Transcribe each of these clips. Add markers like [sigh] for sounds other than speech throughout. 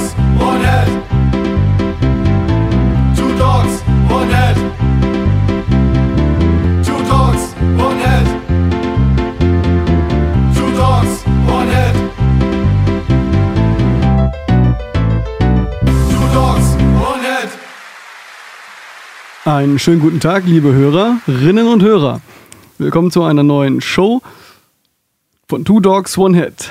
dogs, one head. Two. Einen schönen guten Tag, liebe Hörerinnen und Hörer. Willkommen zu einer neuen Show von Two Dogs One Head.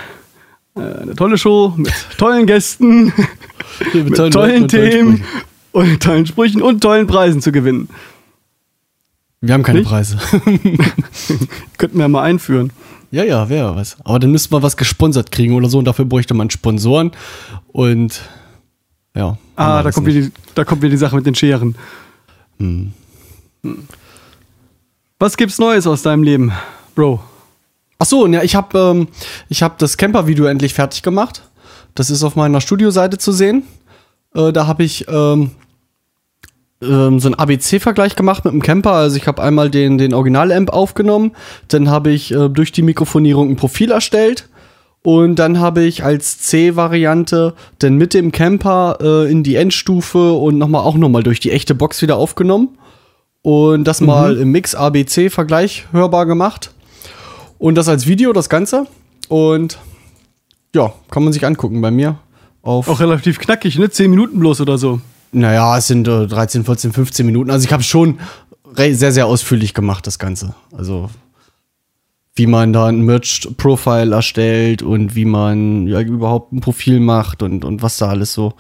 Äh, Eine tolle Show mit tollen Gästen, [laughs] mit tollen, Leuten und Themen Sprüchen. und tollen Sprüchen und tollen Preisen zu gewinnen. Wir haben keine Nicht? Preise. [laughs] Könnten wir mal einführen. ja, ja, wäre was. Aber dann müssten wir was gesponsert kriegen oder so und dafür bräuchte man Sponsoren und ja. Ah, da kommt, wieder die, da kommt wieder die Sache mit den Scheren. Hm. Was gibt's Neues aus deinem Leben, Bro? Ach so, ja, ich habe ähm, ich das Camper-Video endlich fertig gemacht. Das ist auf meiner Studioseite zu sehen. Äh, da habe ich ähm, ähm, so einen ABC-Vergleich gemacht mit dem Camper. Also ich habe einmal den, den Original-Amp aufgenommen, dann habe ich äh, durch die Mikrofonierung ein Profil erstellt und dann habe ich als C-Variante dann mit dem Camper äh, in die Endstufe und nochmal auch nochmal durch die echte Box wieder aufgenommen und das mal im Mix ABC-Vergleich hörbar gemacht. Und das als Video, das Ganze. Und ja, kann man sich angucken bei mir. Auf, Auch relativ knackig, ne? Zehn Minuten bloß oder so. naja, es sind äh, 13, 14, 15 Minuten. Also ich habe schon sehr, sehr ausführlich gemacht, das Ganze. Also wie man da ein Merged-Profile erstellt und wie man ja, überhaupt ein Profil macht und, und was da alles so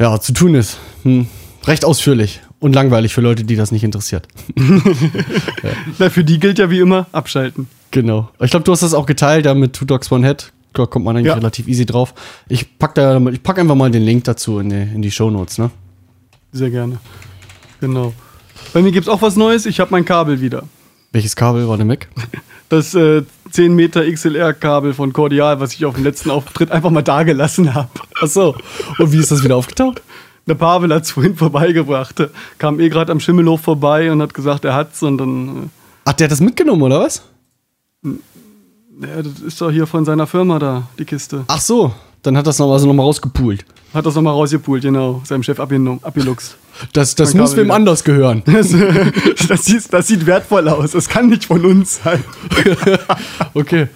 ja, zu tun ist. Hm. Recht ausführlich und langweilig für Leute, die das nicht interessiert. [laughs] Na, für die gilt ja wie immer, abschalten. Genau. Ich glaube, du hast das auch geteilt, da mit Two Dogs One Head. Da kommt man eigentlich Ja. relativ easy drauf. Ich pack da, ich pack einfach mal den Link dazu in die, in die Shownotes, ne? Sehr gerne. Genau. Bei mir gibt's auch was Neues. Ich habe mein Kabel wieder. Welches Kabel war denn weg? Das äh, 10 Meter XLR-Kabel von Cordial, was ich auf dem letzten Auftritt einfach mal da gelassen habe. Ach so. Und wie ist das wieder aufgetaucht? Der Pavel hat's [laughs] vorhin vorbeigebracht. Kam eh gerade am Schimmelhof vorbei und hat gesagt, er hat's. Und dann, Ach, der hat das mitgenommen, oder was? äh, ja, das ist doch hier von seiner Firma da, die Kiste. Ach so. Dann hat das noch, also noch mal rausgepult. Hat das nochmal rausgepult, genau. Seinem Chef abgeluchst. Das, das muss wem wieder. anders gehören. [laughs] Das, das, sieht, das sieht wertvoll aus. Das kann nicht von uns sein. [laughs] Okay.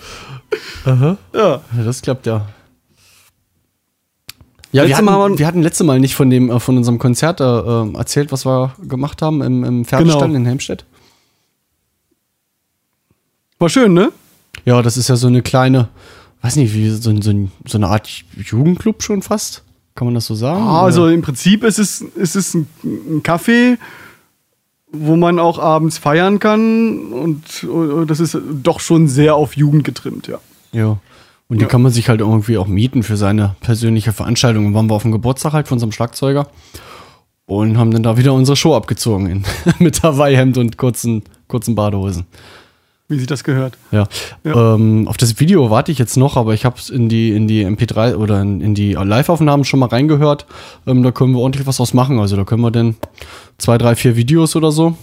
Aha. Ja, das klappt ja. Ja, wir hatten, Mal wir hatten letzte Mal nicht von dem äh, von unserem Konzert äh, äh, erzählt, was wir gemacht haben im, im Pferdestall Genau. in Helmstedt. War schön, ne? Ja, das ist ja so eine kleine, weiß nicht, wie so, so, so eine Art Jugendclub schon fast. Kann man das so sagen? Ah, Also im Prinzip ist es, ist es ein, ein Café, wo man auch abends feiern kann und, und das ist doch schon sehr auf Jugend getrimmt, ja. Ja. Und die Ja. kann man sich halt irgendwie auch mieten für seine persönliche Veranstaltung. Und waren wir auf dem Geburtstag halt von unserem Schlagzeuger und haben dann da wieder unsere Show abgezogen in, [laughs] mit Hawaii-Hemd und kurzen, kurzen Badehosen. Wie sich das gehört. Ja. Ja. Ähm, auf das Video warte ich jetzt noch, aber ich habe es in die, in die MP3 oder in, in die Live-Aufnahmen schon mal reingehört. Ähm, da können wir ordentlich was draus machen. Also da können wir dann zwei, drei, vier Videos oder so.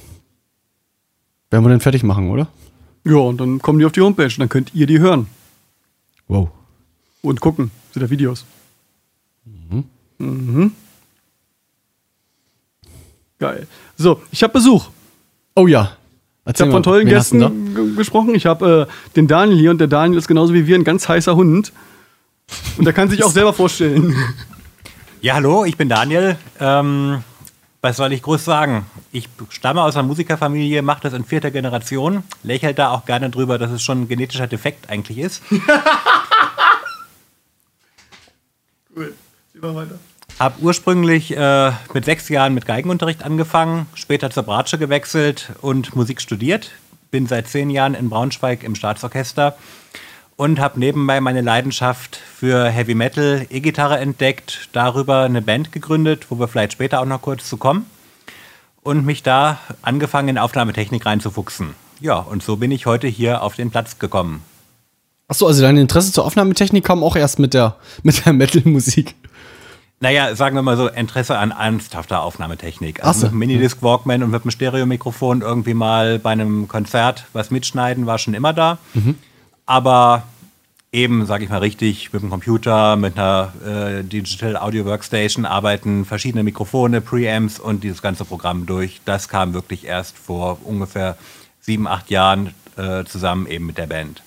Werden wir dann fertig machen, oder? Ja, und dann kommen die auf die Homepage und dann könnt ihr die hören Wow. und gucken. Sind da Videos. Mhm. Geil. So, ich habe Besuch. Oh ja. Ich Erzähl habe mal, von tollen Gästen gesprochen. Ich habe äh, den Daniel hier und der Daniel ist genauso wie wir ein ganz heißer Hund. Und der kann sich auch selber vorstellen. [laughs] Ja, hallo, ich bin Daniel. Ähm, was soll ich groß sagen? Ich stamme aus einer Musikerfamilie, mache das in vierter Generation, lächelt da auch gerne drüber, dass es schon ein genetischer Defekt eigentlich ist. [laughs] Mal weiter. Hab ursprünglich äh, mit sechs Jahren mit Geigenunterricht angefangen, später zur Bratsche gewechselt und Musik studiert. Bin seit zehn Jahren in Braunschweig im Staatsorchester und habe nebenbei meine Leidenschaft für Heavy Metal, E-Gitarre entdeckt, darüber eine Band gegründet, wo wir vielleicht später auch noch kurz zu kommen und mich da angefangen in Aufnahmetechnik reinzufuchsen. Ja, und so bin ich heute hier auf den Platz gekommen. Achso, also dein Interesse zur Aufnahmetechnik kam auch erst mit der, [laughs] mit der Metal-Musik. Naja, sagen wir mal so, Interesse an ernsthafter Aufnahmetechnik. Also so. mit Minidisc Walkman und mit dem Stereomikrofon irgendwie mal bei einem Konzert was mitschneiden, war schon immer da. Aber eben, sage ich mal richtig, mit dem Computer, mit einer äh, Digital Audio Workstation arbeiten, verschiedene Mikrofone, Preamps und dieses ganze Programm durch. Das kam wirklich erst vor ungefähr sieben, acht Jahren äh, zusammen eben mit der Band.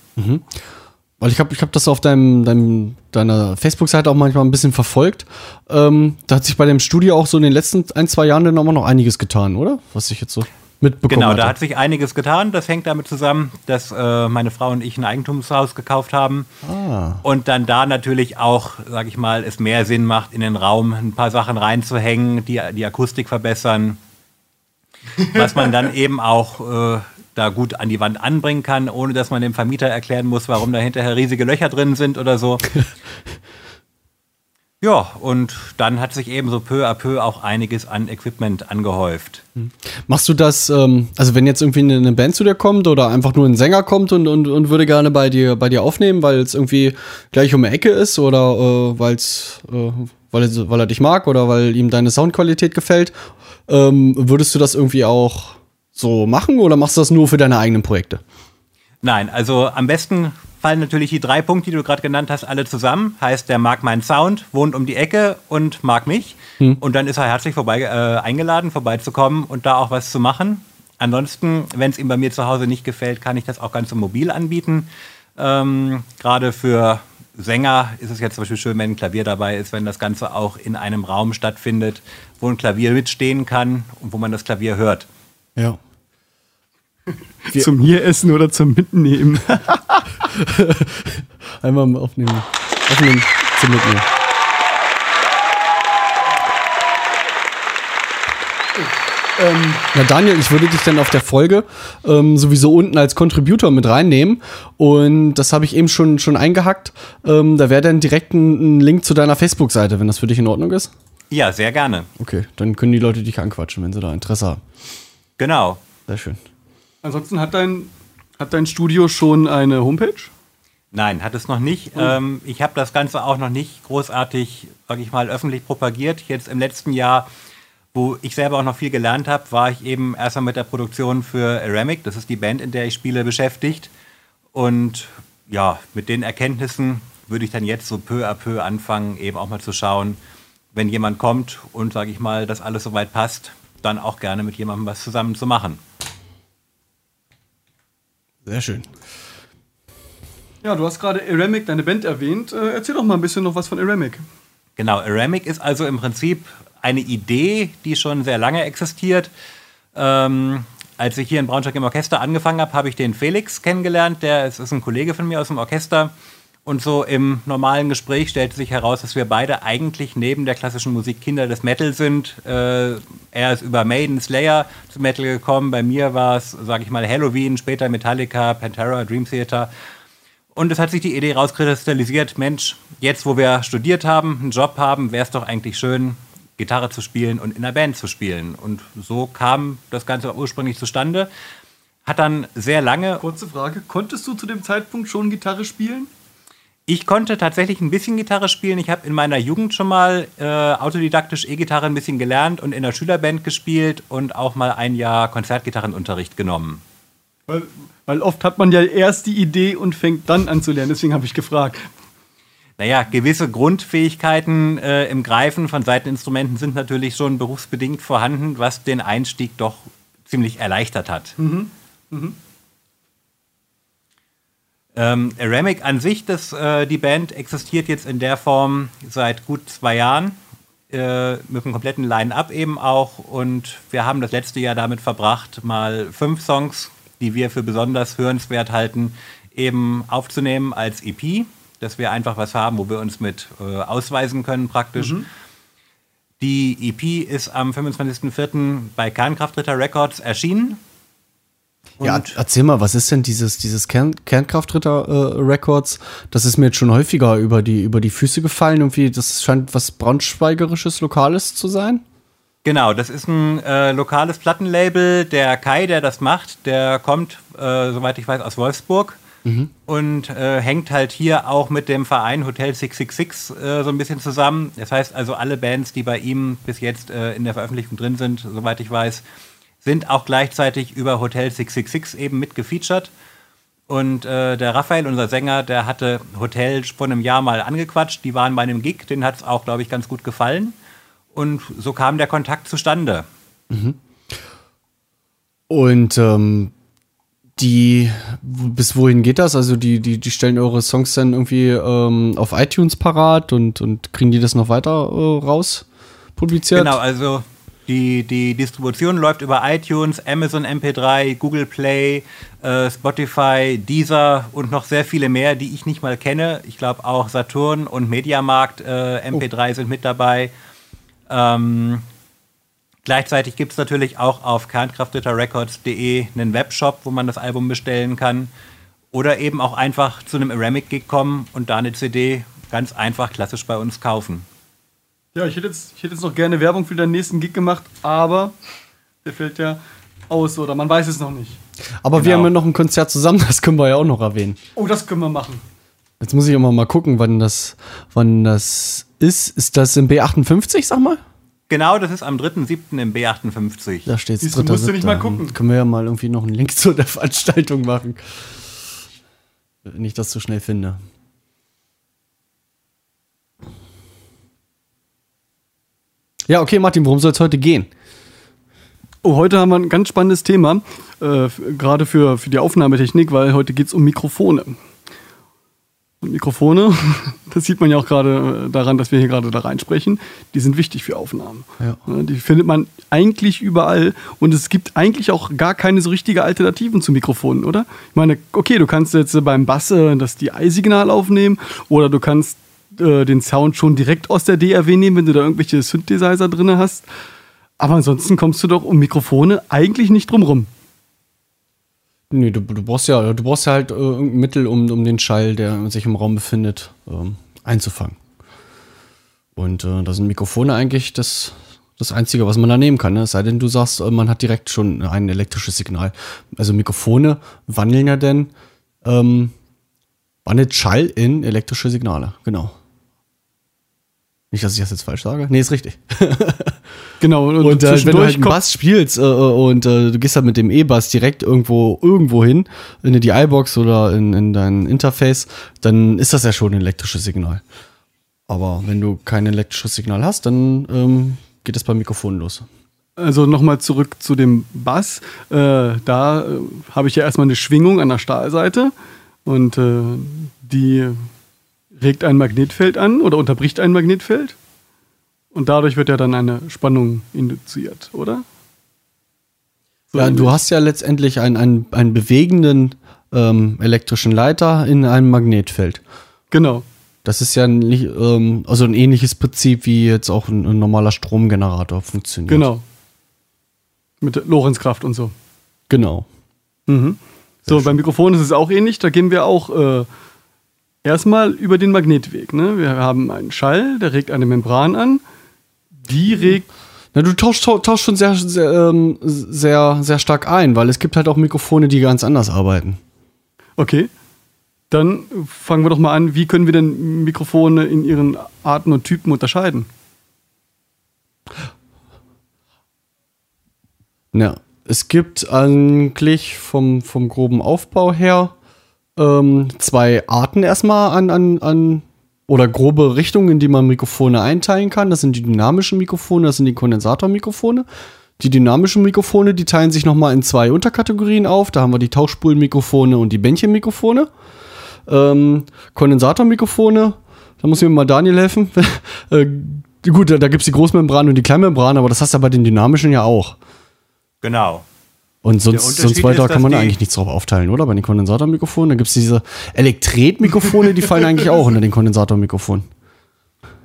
Weil ich habe ich hab das auf deinem, deinem, deiner Facebook-Seite auch manchmal ein bisschen verfolgt. Ähm, da hat sich bei dem Studio auch so in den letzten ein, zwei Jahren dann auch noch einiges getan, oder? Was ich jetzt so mitbekommen Genau, hatte. da hat sich einiges getan. Das hängt damit zusammen, dass äh, meine Frau und ich ein Eigentumshaus gekauft haben. Ah. Und dann da natürlich auch, sag ich mal, es mehr Sinn macht, in den Raum ein paar Sachen reinzuhängen, die die Akustik verbessern. [laughs] Was man dann eben auch äh, da gut an die Wand anbringen kann, ohne dass man dem Vermieter erklären muss, warum da hinterher riesige Löcher drin sind oder so. [laughs] Ja, und dann hat sich eben so peu à peu auch einiges an Equipment angehäuft. Machst du das, ähm, also wenn jetzt irgendwie eine, eine Band zu dir kommt oder einfach nur ein Sänger kommt und, und, und würde gerne bei dir, bei dir aufnehmen, weil es irgendwie gleich um die Ecke ist oder äh, weil's, äh, weil, er, weil er dich mag oder weil ihm deine Soundqualität gefällt, ähm, würdest du das irgendwie auch so machen oder machst du das nur für deine eigenen Projekte? Nein, also am besten fallen natürlich die drei Punkte, die du gerade genannt hast, alle zusammen. Heißt, der mag meinen Sound, wohnt um die Ecke und mag mich. Und dann ist er herzlich vorbei, äh, eingeladen, vorbeizukommen und da auch was zu machen. Ansonsten, wenn es ihm bei mir zu Hause nicht gefällt, kann ich das auch ganz so mobil anbieten. Ähm, gerade für Sänger ist es jetzt zum Beispiel schön, wenn ein Klavier dabei ist, wenn das Ganze auch in einem Raum stattfindet, wo ein Klavier mitstehen kann und wo man das Klavier hört. Ja. [laughs] Zum hier essen oder zum Mitnehmen. [laughs] Einmal mal aufnehmen. Aufnehmen zum Mitnehmen. Na Daniel, ich würde dich dann auf der Folge ähm, sowieso unten als Contributor mit reinnehmen und das habe ich eben schon, schon eingehackt. Ähm, da wäre dann direkt ein, ein Link zu deiner Facebook-Seite, wenn das für dich in Ordnung ist. Ja, sehr gerne. Okay, dann können die Leute dich anquatschen, wenn sie da Interesse haben. Genau. Sehr schön. Ansonsten hat dein, hat dein Studio schon eine Homepage? Nein, hat es noch nicht. Ähm, ich habe das Ganze auch noch nicht großartig, sag ich mal, öffentlich propagiert. Jetzt im letzten Jahr, wo ich selber auch noch viel gelernt habe, war ich eben erstmal mit der Produktion für Aramic, das ist die Band, in der ich spiele, beschäftigt. Und ja, mit den Erkenntnissen würde ich dann jetzt so peu à peu anfangen, eben auch mal zu schauen, wenn jemand kommt und, sage ich mal, das alles soweit passt, dann auch gerne mit jemandem was zusammen zu machen. Sehr schön. Ja, du hast gerade Aramic, deine Band, erwähnt. Äh, erzähl doch mal ein bisschen noch was von Aramic. Genau, Aramic ist also im Prinzip eine Idee, die schon sehr lange existiert. Ähm, als ich hier in Braunschweig im Orchester angefangen habe, habe ich den Felix kennengelernt. Der ist, ist ein Kollege von mir aus dem Orchester. Und so im normalen Gespräch stellte sich heraus, dass wir beide eigentlich neben der klassischen Musik Kinder des Metal sind. Äh, er ist über Maiden, Slayer zu Metal gekommen. Bei mir war es, sage ich mal, Halloween, später Metallica, Pantera, Dream Theater. Und es hat sich die Idee rauskristallisiert, Mensch, jetzt wo wir studiert haben, einen Job haben, wäre es doch eigentlich schön, Gitarre zu spielen und in einer Band zu spielen. Und so kam das Ganze ursprünglich zustande. Hat dann sehr lange Kurze Frage: Konntest du zu dem Zeitpunkt schon Gitarre spielen? Ich konnte tatsächlich ein bisschen Gitarre spielen. Ich habe in meiner Jugend schon mal äh, autodidaktisch E-Gitarre ein bisschen gelernt und in der Schülerband gespielt und auch mal ein Jahr Konzertgitarrenunterricht genommen. Weil, weil oft hat man ja erst die Idee und fängt dann an zu lernen. Deswegen habe ich gefragt. Naja, gewisse Grundfähigkeiten äh, im Greifen von Seiteninstrumenten sind natürlich schon berufsbedingt vorhanden, was den Einstieg doch ziemlich erleichtert hat. Ähm, Aramic an sich, das, äh, die Band existiert jetzt in der Form seit gut zwei Jahren. Äh, mit einem kompletten Line-Up eben auch. Und wir haben das letzte Jahr damit verbracht, mal fünf Songs, die wir für besonders hörenswert halten, eben aufzunehmen als EP. Dass wir einfach was haben, wo wir uns mit äh, ausweisen können praktisch. Die EP ist am 25.04. bei Kernkraftritter Records erschienen. Ja, Und- erzähl mal, was ist denn dieses, dieses Kern, Kernkraftritter äh, Records? Das ist mir jetzt schon häufiger über die, über die Füße gefallen. Irgendwie, das scheint was Braunschweigerisches, Lokales zu sein. Genau, das ist ein äh, lokales Plattenlabel. Der Kai, der das macht, der kommt, äh, soweit ich weiß, aus Wolfsburg und äh, hängt halt hier auch mit dem Verein Hotel 666 äh, so ein bisschen zusammen. Das heißt also, alle Bands, die bei ihm bis jetzt äh, in der Veröffentlichung drin sind, soweit ich weiß, sind auch gleichzeitig über Hotel 666 eben mit gefeatured. Und äh, der Raphael, unser Sänger, der hatte Hotel vor einem Jahr mal angequatscht. Die waren bei einem Gig, denen hat es auch, glaube ich, ganz gut gefallen. Und so kam der Kontakt zustande. Und ähm, die, bis wohin geht das? Also die, die, die stellen eure Songs dann irgendwie ähm, auf iTunes parat und, und kriegen die das noch weiter äh, raus publiziert? Genau, also die, die Distribution läuft über iTunes, Amazon MP3, Google Play, äh, Spotify, Deezer und noch sehr viele mehr, die ich nicht mal kenne. Ich glaube auch Saturn und Mediamarkt äh, MP3 sind mit dabei. Ähm, gleichzeitig gibt es natürlich auch auf kernkraftritterrecords.de einen Webshop, wo man das Album bestellen kann. Oder eben auch einfach zu einem Ceramic-Gig kommen und da eine CD ganz einfach klassisch bei uns kaufen. Ja, ich hätte, jetzt, ich hätte jetzt noch gerne Werbung für deinen nächsten Gig gemacht, aber der fällt ja aus oder man weiß es noch nicht. Aber wir Genau. haben ja noch ein Konzert zusammen, [laughs] das können wir ja auch noch erwähnen. Oh, das können wir machen. Jetzt muss ich immer mal gucken, wann das, wann das ist. Ist das im B58, sag mal? Genau, das ist am 3.7. im B58. Da steht Siehst du, musst du nicht mal gucken. Können wir ja mal irgendwie noch einen Link [laughs] zu der Veranstaltung machen. Wenn ich das so schnell finde. Ja, okay, Martin, worum soll es heute gehen? Oh, heute haben wir ein ganz spannendes Thema, äh, gerade für, für die Aufnahmetechnik, weil heute geht es um Mikrofone. Und Mikrofone, [laughs] das sieht man ja auch gerade äh, daran, dass wir hier gerade da reinsprechen, die sind wichtig für Aufnahmen. Ja. Die findet man eigentlich überall und es gibt eigentlich auch gar keine so richtige Alternativen zu Mikrofonen, oder? Ich meine, okay, du kannst jetzt beim Bass das DI-Signal aufnehmen oder du kannst äh, den Sound schon direkt aus der DRW nehmen, wenn du da irgendwelche Synthesizer drin hast. Aber ansonsten kommst du doch um Mikrofone eigentlich nicht drum rum. Nee, du, du brauchst ja, du brauchst halt äh, irgendein Mittel, um, um den Schall, der sich im Raum befindet, ähm, einzufangen. Und äh, da sind Mikrofone eigentlich das, das Einzige, was man da nehmen kann. Ne? Es sei denn, du sagst, äh, man hat direkt schon ein elektrisches Signal. Also Mikrofone wandeln ja denn, ähm, wandelt Schall in elektrische Signale. Genau. Nicht, dass ich das jetzt falsch sage. Nee, ist richtig. [laughs] Genau. Und, Und äh, wenn du halt einen Bass spielst äh, und äh, du gehst halt mit dem E-Bass direkt irgendwo irgendwo hin, in die DI-Box oder in, in dein Interface, dann ist das ja schon ein elektrisches Signal. Aber wenn du kein elektrisches Signal hast, dann ähm, geht es beim Mikrofon los. Also nochmal zurück zu dem Bass. Äh, da äh, habe ich ja erstmal eine Schwingung an der Stahlseite und äh, die regt ein Magnetfeld an oder unterbricht ein Magnetfeld. Und dadurch wird ja dann eine Spannung induziert, oder? So Ja, du hast ja letztendlich einen, einen, einen bewegenden ähm, elektrischen Leiter in einem Magnetfeld. Genau. Das ist ja nicht, ähm, also ein ähnliches Prinzip, wie jetzt auch ein, ein normaler Stromgenerator funktioniert. Genau. Mit Lorenzkraft und so. Genau. Mhm. So, beim Mikrofon ist es auch ähnlich. Da gehen wir auch äh, erstmal über den Magnetweg. Ne? Wir haben einen Schall, der regt eine Membran an. Die regt. Na, du tauschst, tau- tauschst schon sehr, sehr, ähm, sehr, sehr stark ein, weil es gibt halt auch Mikrofone, die ganz anders arbeiten. Okay. Dann fangen wir doch mal an. Wie können wir denn Mikrofone in ihren Arten und Typen unterscheiden? Ja, es gibt eigentlich vom, vom groben Aufbau her ähm, zwei Arten erstmal an, an, an oder grobe Richtungen, in die man Mikrofone einteilen kann. Das sind die dynamischen Mikrofone, das sind die Kondensatormikrofone. Die dynamischen Mikrofone, die teilen sich nochmal in zwei Unterkategorien auf. Da haben wir die Tauchspulenmikrofone und die Bändchenmikrofone. Ähm, Kondensatormikrofone, da muss mir mal Daniel helfen. [laughs] äh, gut, da, da gibt es die Großmembran und die Kleinmembran, aber das hast du ja bei den dynamischen ja auch. Genau. Und sonst, sonst weiter ist, kann man da eigentlich nichts drauf aufteilen, oder? Bei den Kondensatormikrofonen. Da gibt es diese Elektretmikrofone, die fallen eigentlich auch unter den Kondensatormikrofonen.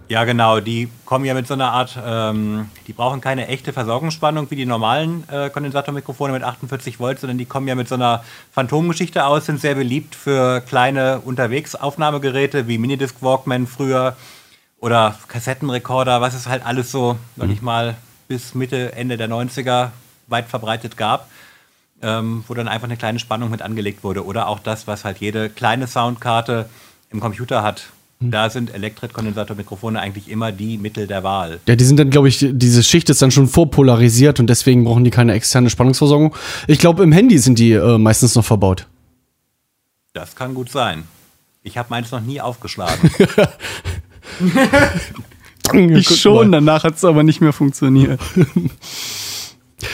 Ja, genau. Die kommen ja mit so einer Art, ähm, die brauchen keine echte Versorgungsspannung wie die normalen äh, Kondensatormikrofone mit 48 Volt, sondern die kommen ja mit so einer Phantomgeschichte aus, sind sehr beliebt für kleine Unterwegsaufnahmegeräte wie Minidisc Walkman früher oder Kassettenrekorder, was es halt alles so, sag ich mal, bis Mitte, Ende der 90er weit verbreitet gab, ähm, wo dann einfach eine kleine Spannung mit angelegt wurde. Oder auch das, was halt jede kleine Soundkarte im Computer hat. Da sind Elektret-Kondensatormikrofone eigentlich immer die Mittel der Wahl. Ja, die sind dann, glaube ich, diese Schicht ist dann schon vorpolarisiert und deswegen brauchen die keine externe Spannungsversorgung. Ich glaube, im Handy sind die äh, meistens noch verbaut. Das kann gut sein. Ich habe meins noch nie aufgeschlagen. [laughs] [laughs] Ich schon, danach hat es aber nicht mehr funktioniert. [laughs]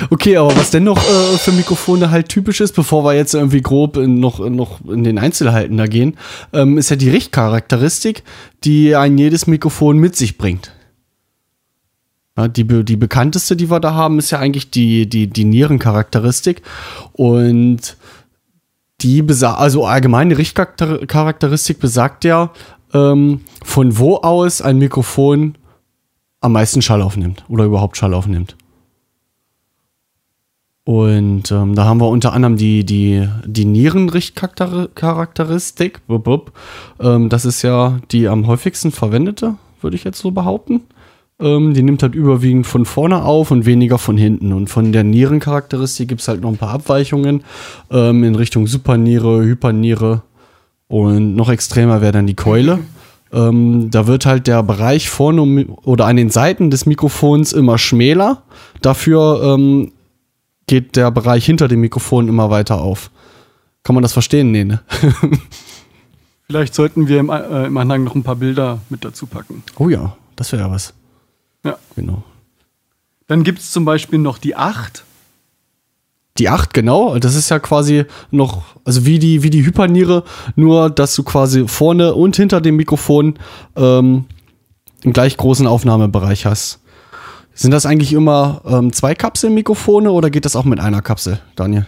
Okay, aber was denn noch äh, für Mikrofone halt typisch ist, bevor wir jetzt irgendwie grob in, noch, noch in den Einzelheiten da gehen, ähm, ist ja die Richtcharakteristik, die ein jedes Mikrofon mit sich bringt. Ja, die, die bekannteste, die wir da haben, ist ja eigentlich die, die, die Nierencharakteristik. Und die besagt, also allgemeine Richtcharakteristik besagt ja, ähm, von wo aus ein Mikrofon am meisten Schall aufnimmt oder überhaupt Schall aufnimmt. Und ähm, da haben wir unter anderem die, die, die Nierenrichtcharakteristik. Ähm, das ist ja die am häufigsten verwendete, würde ich jetzt so behaupten. Ähm, die nimmt halt überwiegend von vorne auf und weniger von hinten. Und von der Nierencharakteristik gibt es halt noch ein paar Abweichungen ähm, in Richtung Superniere, Hyperniere und noch extremer wäre dann die Keule. Ähm, da wird halt der Bereich vorne oder an den Seiten des Mikrofons immer schmäler. Dafür ähm, geht der Bereich hinter dem Mikrofon immer weiter auf. Kann man das verstehen? Nee, ne? [laughs] Vielleicht sollten wir im, äh, im Anhang noch ein paar Bilder mit dazu packen. Oh ja, das wäre ja was. Ja. Genau. Dann gibt es zum Beispiel noch die 8. Die 8, genau. Das ist ja quasi noch, also wie die, wie die Hyperniere, nur dass du quasi vorne und hinter dem Mikrofon ähm, einen gleich großen Aufnahmebereich hast. Sind das eigentlich immer ähm, zwei Kapselmikrofone oder geht das auch mit einer Kapsel, Daniel?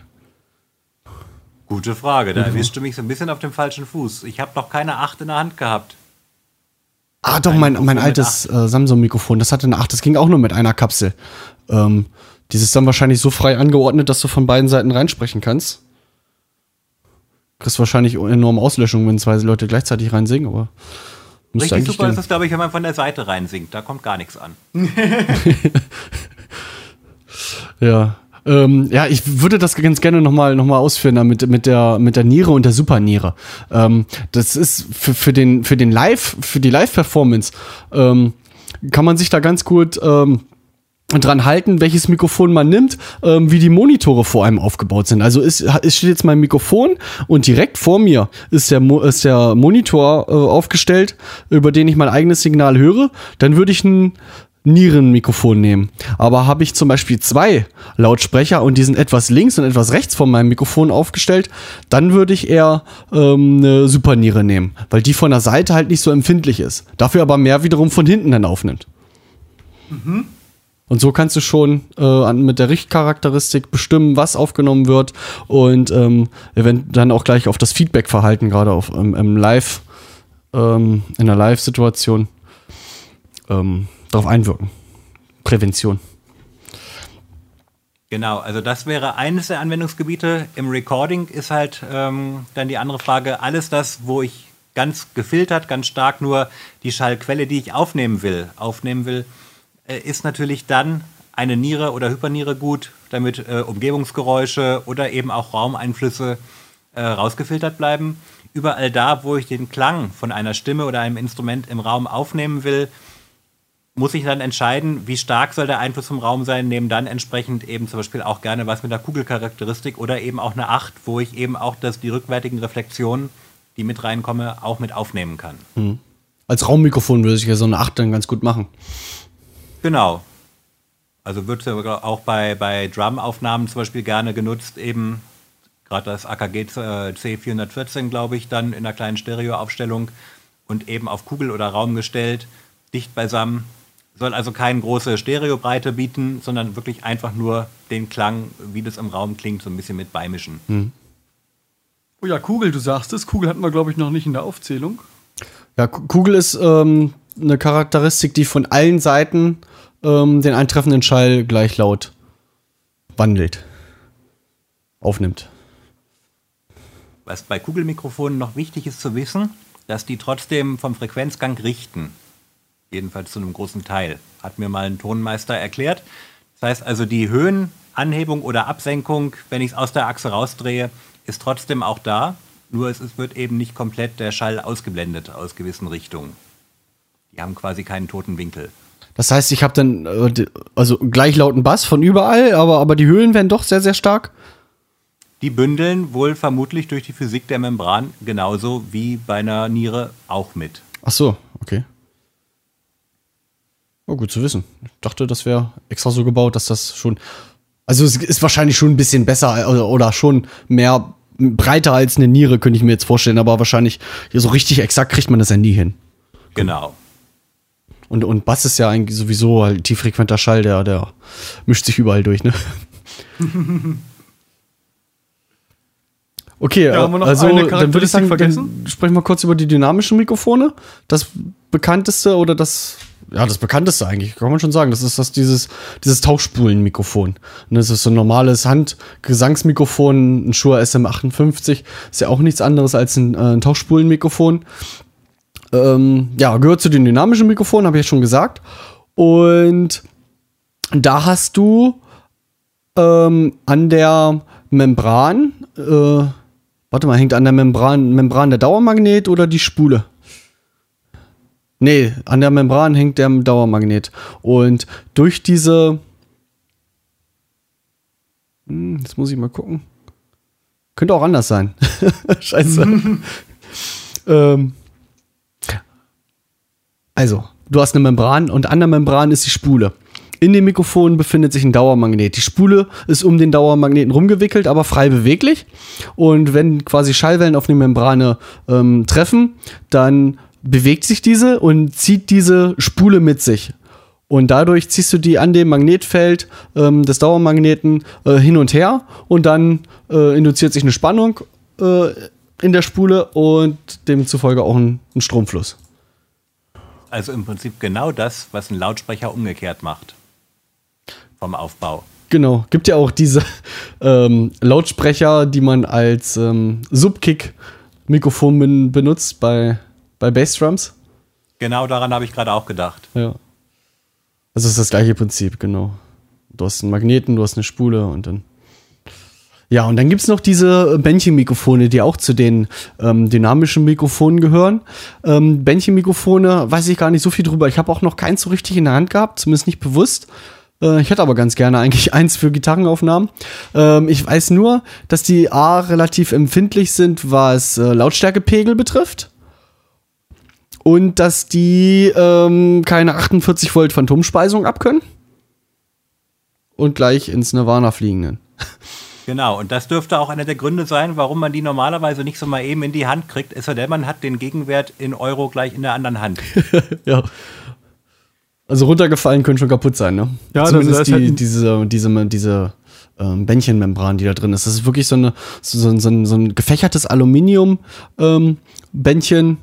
Gute Frage. Da erwischt du mich so ein bisschen auf dem falschen Fuß. Ich habe noch keine 8 in der Hand gehabt. Ah, doch, Ein mein, mein altes äh, Samsung-Mikrofon, das hatte eine 8, das ging auch nur mit einer Kapsel. Ähm, dieses ist dann wahrscheinlich so frei angeordnet, dass du von beiden Seiten reinsprechen kannst. Kriegst wahrscheinlich enorme Auslöschung, wenn zwei Leute gleichzeitig reinsingen, aber Richtig super ist es, glaube ich, wenn man von der Seite reinsingt. Da kommt gar nichts an. [laughs] Ja. Ähm, ja, ich würde das ganz gerne nochmal noch mal ausführen mit, mit, der, mit der Niere und der Superniere. Ähm, das ist für, für, den, für den Live, für die Live-Performance ähm, kann man sich da ganz gut ähm, dran halten, welches Mikrofon man nimmt, ähm, wie die Monitore vor einem aufgebaut sind. Also ist, ist steht jetzt mein Mikrofon und direkt vor mir ist der, Mo ist der Monitor äh, aufgestellt, über den ich mein eigenes Signal höre. Dann würde ich ein Nierenmikrofon nehmen. Aber habe ich zum Beispiel zwei Lautsprecher und die sind etwas links und etwas rechts von meinem Mikrofon aufgestellt, dann würde ich eher ähm, eine Superniere nehmen, weil die von der Seite halt nicht so empfindlich ist. Dafür aber mehr wiederum von hinten dann aufnimmt. Und so kannst du schon äh, an, mit der Richtcharakteristik bestimmen, was aufgenommen wird und ähm, dann auch gleich auf das Feedback-Verhalten, gerade auf im, im Live, ähm, in der Live-Situation, ähm, darauf einwirken. Prävention. Genau, also das wäre eines der Anwendungsgebiete. Im Recording ist halt ähm, dann die andere Frage, alles das, wo ich ganz gefiltert, ganz stark nur die Schallquelle, die ich aufnehmen will, aufnehmen will, äh, ist natürlich dann eine Niere oder Hyperniere gut, damit äh, Umgebungsgeräusche oder eben auch Raumeinflüsse äh, rausgefiltert bleiben. Überall da, wo ich den Klang von einer Stimme oder einem Instrument im Raum aufnehmen will, muss ich dann entscheiden, wie stark soll der Einfluss vom Raum sein, nehmen dann entsprechend eben zum Beispiel auch gerne was mit der Kugelcharakteristik oder eben auch eine 8, wo ich eben auch das, die rückwärtigen Reflexionen, die mit reinkommen, auch mit aufnehmen kann. Als Raummikrofon würde sich ja so eine 8 dann ganz gut machen. Genau. Also wird sogar auch bei, bei Drum-Aufnahmen zum Beispiel gerne genutzt, eben gerade das AKG äh, C414, glaube ich, dann in einer kleinen Stereoaufstellung und eben auf Kugel oder Raum gestellt, dicht beisammen. Soll also keine große Stereobreite bieten, sondern wirklich einfach nur den Klang, wie das im Raum klingt, so ein bisschen mit beimischen. Oh ja, Kugel, du sagst es. Kugel hatten wir, glaube ich, noch nicht in der Aufzählung. Ja, Ku- Kugel ist ähm, eine Charakteristik, die von allen Seiten ähm, den eintreffenden Schall gleich laut wandelt. Aufnimmt. Was bei Kugelmikrofonen noch wichtig ist zu wissen, dass die trotzdem vom Frequenzgang richten. Jedenfalls zu einem großen Teil. Hat mir mal ein Tonmeister erklärt. Das heißt also, die Höhenanhebung oder Absenkung, wenn ich es aus der Achse rausdrehe, ist trotzdem auch da. Nur es, es wird eben nicht komplett der Schall ausgeblendet aus gewissen Richtungen. Die haben quasi keinen toten Winkel. Das heißt, ich habe dann äh, also gleich lauten Bass von überall, aber, aber die Höhen werden doch sehr, sehr stark. Die bündeln wohl vermutlich durch die Physik der Membran genauso wie bei einer Niere auch mit. Ach so, okay. Oh, gut zu wissen. Ich dachte, das wäre extra so gebaut, dass das schon. Also es ist wahrscheinlich schon ein bisschen besser äh, oder, oder schon mehr breiter als eine Niere, könnte ich mir jetzt vorstellen, aber wahrscheinlich so richtig exakt kriegt man das ja nie hin. Genau. Und, und Bass ist ja eigentlich sowieso halt tieffrequenter Schall, der, der mischt sich überall durch, ne? [laughs] Okay, Ja, also dann würde ich sagen, Charakteristik dann sprechen wir kurz über die dynamischen Mikrofone. Das bekannteste oder das, ja, das bekannteste eigentlich, kann man schon sagen. Das ist das dieses, dieses Tauchspulenmikrofon. Und das ist so ein normales Handgesangsmikrofon, ein Shure SM58. Ist ja auch nichts anderes als ein, äh, ein Tauchspulenmikrofon. Ähm, ja, gehört zu den dynamischen Mikrofonen, habe ich ja schon gesagt. Und da hast du ähm, an der Membran, äh, warte mal, hängt an der Membran, Membran der Dauermagnet oder die Spule? Nee, an der Membran hängt der Dauermagnet. Und durch diese. Hm, jetzt muss ich mal gucken. Könnte auch anders sein. [laughs] Scheiße. [laughs] ähm, also, du hast eine Membran und an der Membran ist die Spule. In dem Mikrofon befindet sich ein Dauermagnet. Die Spule ist um den Dauermagneten rumgewickelt, aber frei beweglich. Und wenn quasi Schallwellen auf die Membrane ähm, treffen, dann bewegt sich diese und zieht diese Spule mit sich. Und dadurch ziehst du die an dem Magnetfeld ähm, des Dauermagneten äh, hin und her und dann äh, induziert sich eine Spannung äh, in der Spule und demzufolge auch ein, ein Stromfluss. Also im Prinzip genau das, was ein Lautsprecher umgekehrt macht. Vom Aufbau. Genau, gibt ja auch diese ähm, Lautsprecher, die man als ähm, Subkick-Mikrofon ben benutzt bei, bei Bassdrums. Genau daran habe ich gerade auch gedacht. Ja. Also es ist das gleiche Prinzip, genau. Du hast einen Magneten, du hast eine Spule und dann. Ja, und dann gibt es noch diese Bändchenmikrofone, die auch zu den ähm, dynamischen Mikrofonen gehören. Ähm, Bändchenmikrofone, weiß ich gar nicht so viel drüber. Ich habe auch noch keins so richtig in der Hand gehabt, zumindest nicht bewusst. Äh, ich hätte aber ganz gerne eigentlich [laughs] eins für Gitarrenaufnahmen. Ähm, ich weiß nur, dass die A relativ empfindlich sind, was äh, Lautstärkepegel betrifft. Und dass die ähm, keine 48 Volt Phantomspeisung abkönnen. Und gleich ins Nirvana fliegen. [laughs] Genau, und das dürfte auch einer der Gründe sein, warum man die normalerweise nicht so mal eben in die Hand kriegt, es sei denn, man hat den Gegenwert in Euro gleich in der anderen Hand. [laughs] ja. Also runtergefallen können schon kaputt sein, ne? Ja, das Zumindest ist die, halt- diese, diese, diese ähm, Bändchenmembran, die da drin ist. Das ist wirklich so, eine, so, so, so, ein, so ein gefächertes Aluminium-Bändchen. Ähm,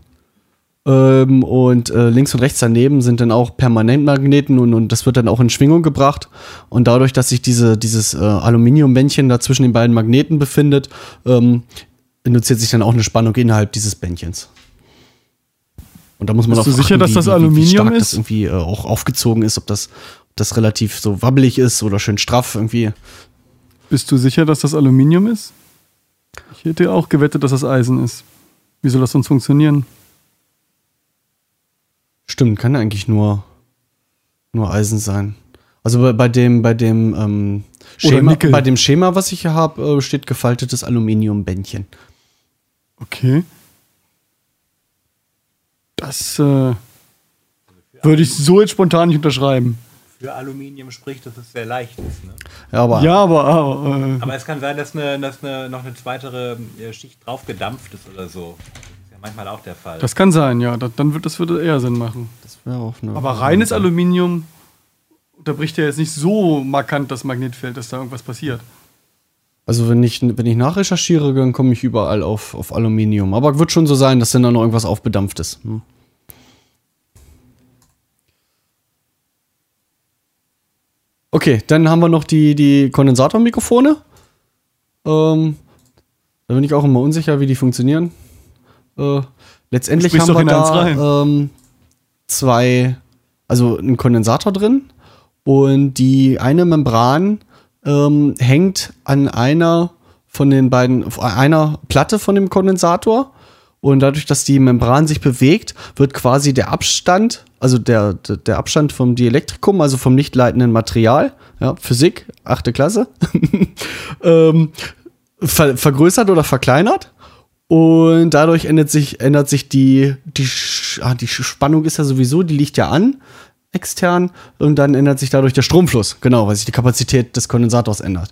und äh, links und rechts daneben sind dann auch Permanentmagneten und, und das wird dann auch in Schwingung gebracht. Und dadurch, dass sich diese, dieses äh, Aluminiumbändchen da zwischen den beiden Magneten befindet, ähm, induziert sich dann auch eine Spannung innerhalb dieses Bändchens. Und da muss man Bist auch du sicher, dass das Aluminium wie stark ist? das irgendwie äh, auch aufgezogen ist, ob das, ob das relativ so wabbelig ist oder schön straff irgendwie. Bist du sicher, dass das Aluminium ist? Ich hätte auch gewettet, dass das Eisen ist. Wie soll das sonst funktionieren? Stimmt, kann eigentlich nur, nur Eisen sein. Also bei, bei dem, bei dem ähm, Schema, bei dem Schema, was ich hier habe, äh, steht gefaltetes Aluminiumbändchen. Okay. Das äh, würde ich so jetzt spontan nicht unterschreiben. Für Aluminium spricht, dass es sehr leicht ist. Ne? Ja, aber Ja, aber, aber äh, Aber es kann sein, dass, eine, dass eine, noch eine zweite äh, Schicht drauf gedampft ist oder so. Das manchmal auch der Fall. das kann sein, ja. Da- Dann wird das würde eher Sinn machen. das wäre auch eine. Aber reines Aluminium unterbricht ja jetzt nicht so markant das Magnetfeld, dass da irgendwas passiert. Also wenn ich, wenn ich nachrecherchiere, dann komme ich überall auf, auf Aluminium. Aber wird schon so sein, dass dann da noch irgendwas aufbedampft ist. Hm. Okay, dann haben wir noch die, die Kondensatormikrofone. Ähm, da bin ich auch immer unsicher, wie die funktionieren. Äh, letztendlich haben wir da ähm, zwei, also einen Kondensator drin und die eine Membran ähm, hängt an einer von den beiden, einer Platte von dem Kondensator. Und dadurch, dass die Membran sich bewegt, wird quasi der Abstand, also der, der der Abstand vom Dielektrikum, also vom nicht leitenden Material, ja, Physik, achte Klasse, [laughs] ähm, ver vergrößert oder verkleinert. Und dadurch ändert sich, ändert sich die, die, ah, die Spannung ist ja sowieso, die liegt ja an, extern. Und dann ändert sich dadurch der Stromfluss, genau, weil sich die Kapazität des Kondensators ändert.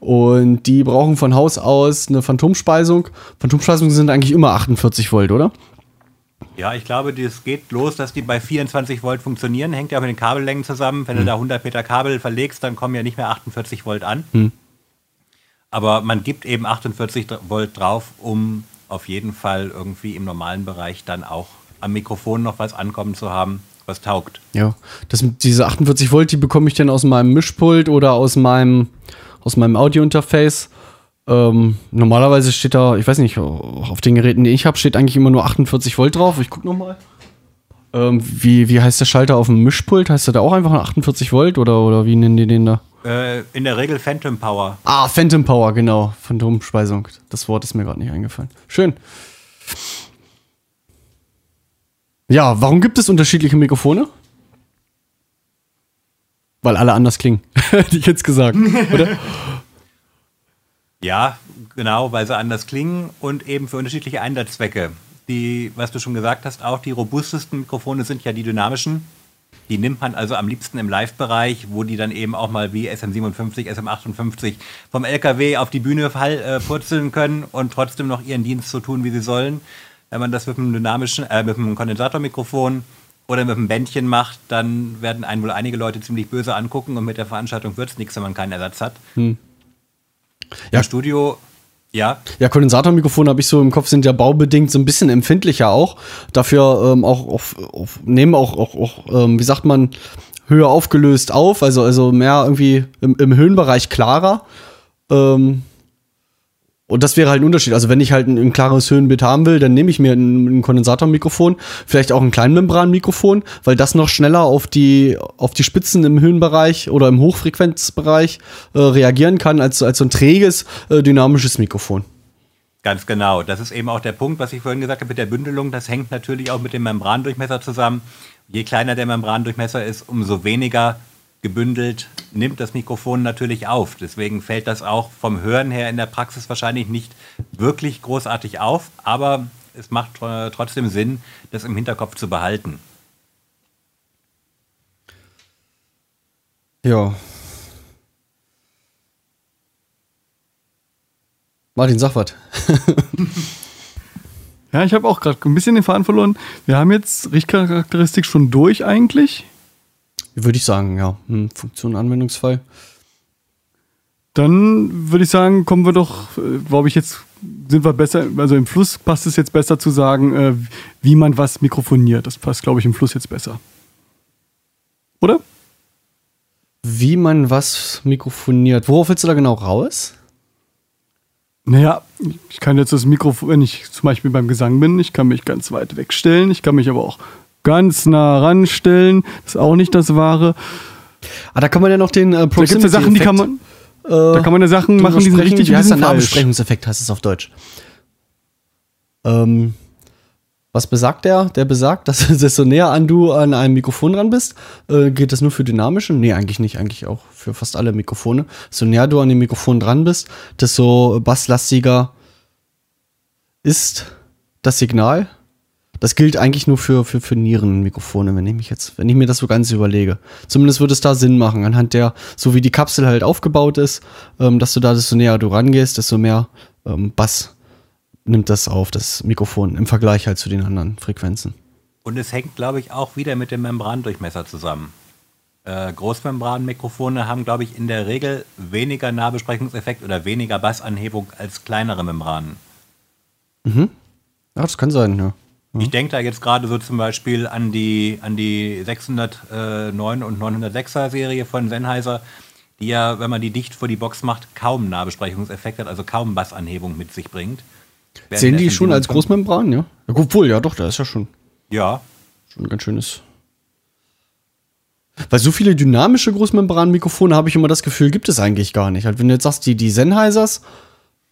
Und die brauchen von Haus aus eine Phantomspeisung. Phantomspeisungen sind eigentlich immer 48 Volt, oder? Ja, ich glaube, es geht los, dass die bei 24 Volt funktionieren. Hängt ja mit den Kabellängen zusammen. Wenn du da 100 Meter Kabel verlegst, dann kommen ja nicht mehr 48 Volt an. Aber man gibt eben 48 Volt drauf, um auf jeden Fall irgendwie im normalen Bereich dann auch am Mikrofon noch was ankommen zu haben, was taugt. Ja. Das, diese 48 Volt, die bekomme ich dann aus meinem Mischpult oder aus meinem, aus meinem Audio-Interface. Ähm, normalerweise steht da, ich weiß nicht, auf den Geräten, die ich habe, steht eigentlich immer nur 48 Volt drauf. Ich guck noch mal. Ähm, wie, wie heißt der Schalter auf dem Mischpult? Heißt der da auch einfach 48 Volt oder, oder wie nennen die den da? Äh, in der Regel Phantom Power. Ah, Phantom Power, genau. Phantomspeisung. Das Wort ist mir gerade nicht eingefallen. Schön. Ja, warum gibt es unterschiedliche Mikrofone? Weil alle anders klingen. [laughs] Hätte ich jetzt gesagt, oder? Ja, genau, weil sie anders klingen und eben für unterschiedliche Einsatzzwecke. Die, was du schon gesagt hast, auch die robustesten Mikrofone sind ja die dynamischen. Die nimmt man also am liebsten im Live-Bereich, wo die dann eben auch mal wie SM57, SM58 vom LKW auf die Bühne fall, äh, purzeln können und trotzdem noch ihren Dienst so tun, wie sie sollen. Wenn man das mit einem dynamischen, äh, mit einem Kondensatormikrofon oder mit einem Bändchen macht, dann werden einen wohl einige Leute ziemlich böse angucken und mit der Veranstaltung wird es nichts, wenn man keinen Ersatz hat. Ja. Im Studio, ja, Ja, Kondensatormikrofone habe ich so im Kopf, sind ja baubedingt so ein bisschen empfindlicher auch. Dafür ähm, auch, auf, auf, nehmen auch, auch, auch ähm, wie sagt man, höher aufgelöst auf, also, also mehr irgendwie im, im Höhenbereich klarer. Ähm, und das wäre halt ein Unterschied. Also wenn ich halt ein, ein klares Höhenbild haben will, dann nehme ich mir ein, ein Kondensatormikrofon, vielleicht auch ein Kleinmembranmikrofon, weil das noch schneller auf die, auf die Spitzen im Höhenbereich oder im Hochfrequenzbereich äh, reagieren kann als, als so ein träges, äh, dynamisches Mikrofon. Ganz genau. Das ist eben auch der Punkt, was ich vorhin gesagt habe mit der Bündelung. Das hängt natürlich auch mit dem Membrandurchmesser zusammen. Je kleiner der Membrandurchmesser ist, umso weniger gebündelt nimmt das Mikrofon natürlich auf. Deswegen fällt das auch vom Hören her in der Praxis wahrscheinlich nicht wirklich großartig auf, aber es macht äh, trotzdem Sinn, das im Hinterkopf zu behalten. Ja. Martin, sag was. [laughs] Ja, ich habe auch gerade ein bisschen den Faden verloren. Wir haben jetzt Richtcharakteristik schon durch eigentlich. Würde ich sagen, ja. Hm, Funktion, Anwendungsfall. Dann würde ich sagen, kommen wir doch, äh, glaube ich, jetzt sind wir besser, also im Fluss passt es jetzt besser zu sagen, äh, wie man was mikrofoniert. Das passt, glaube ich, im Fluss jetzt besser. Oder? Wie man was mikrofoniert. Worauf willst du da genau raus? Naja, ich kann jetzt das Mikrofon, wenn ich zum Beispiel beim Gesang bin, ich kann mich ganz weit wegstellen, ich kann mich aber auch ganz nah ranstellen. Ist auch nicht das Wahre. Ah, da kann man ja noch den äh, Da gibt es ja Sachen, die kann man, da kann man ja Sachen machen, die sind richtig Wie und die heißt sind falsch. Nahbesprechungseffekt, heißt es auf Deutsch. Ähm, was besagt der? Der besagt, dass [laughs] desto näher an du an einem Mikrofon dran bist, äh, geht das nur für dynamische? Nee, eigentlich nicht, eigentlich auch für fast alle Mikrofone. Desto näher du an dem Mikrofon dran bist, desto basslastiger ist das Signal. Das gilt eigentlich nur für, für, für Nierenmikrofone, wenn ich mich jetzt, wenn ich mir das so ganz überlege. Zumindest würde es da Sinn machen, anhand der, so wie die Kapsel halt aufgebaut ist, ähm, dass du da, desto näher du rangehst, desto mehr ähm, Bass nimmt das auf, das Mikrofon, im Vergleich halt zu den anderen Frequenzen. Und es hängt, glaube ich, auch wieder mit dem Membrandurchmesser zusammen. Äh, Großmembranmikrofone haben, glaube ich, in der Regel weniger Nahbesprechungseffekt oder weniger Bassanhebung als kleinere Membranen. Ja, das kann sein, ja. Ich denke da jetzt gerade so zum Beispiel an die, an die 609 und 906er Serie von Sennheiser, die ja, wenn man die dicht vor die Box macht, kaum Nahbesprechungseffekt hat, also kaum Bassanhebung mit sich bringt. Zählen die schon als SM57 Großmembran, ja? ja gut, wohl, ja, doch, da ist ja schon, Ja, schon ein ganz schönes. Weil so viele dynamische Großmembranmikrofone habe ich immer das Gefühl, gibt es eigentlich gar nicht. Halt, wenn du jetzt sagst, die, die Sennheisers,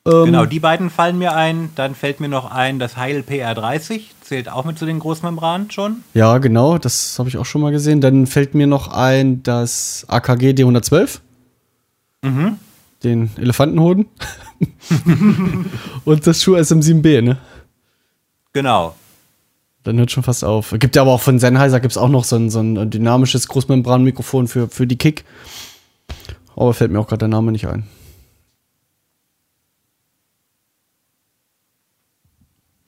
ähm, genau, die beiden fallen mir ein. Dann fällt mir noch ein, das Heil PR30 zählt auch mit zu den Großmembranen schon. Ja, genau, das habe ich auch schon mal gesehen. Dann fällt mir noch ein, das AKG D112. Den Elefantenhoden. [laughs] Und das Schuh SM7B, ne? Genau. Dann hört schon fast auf. Gibt ja aber auch von Sennheiser gibt's auch noch so ein, so ein dynamisches Großmembranmikrofon für, für die Kick. Aber fällt mir auch gerade der Name nicht ein.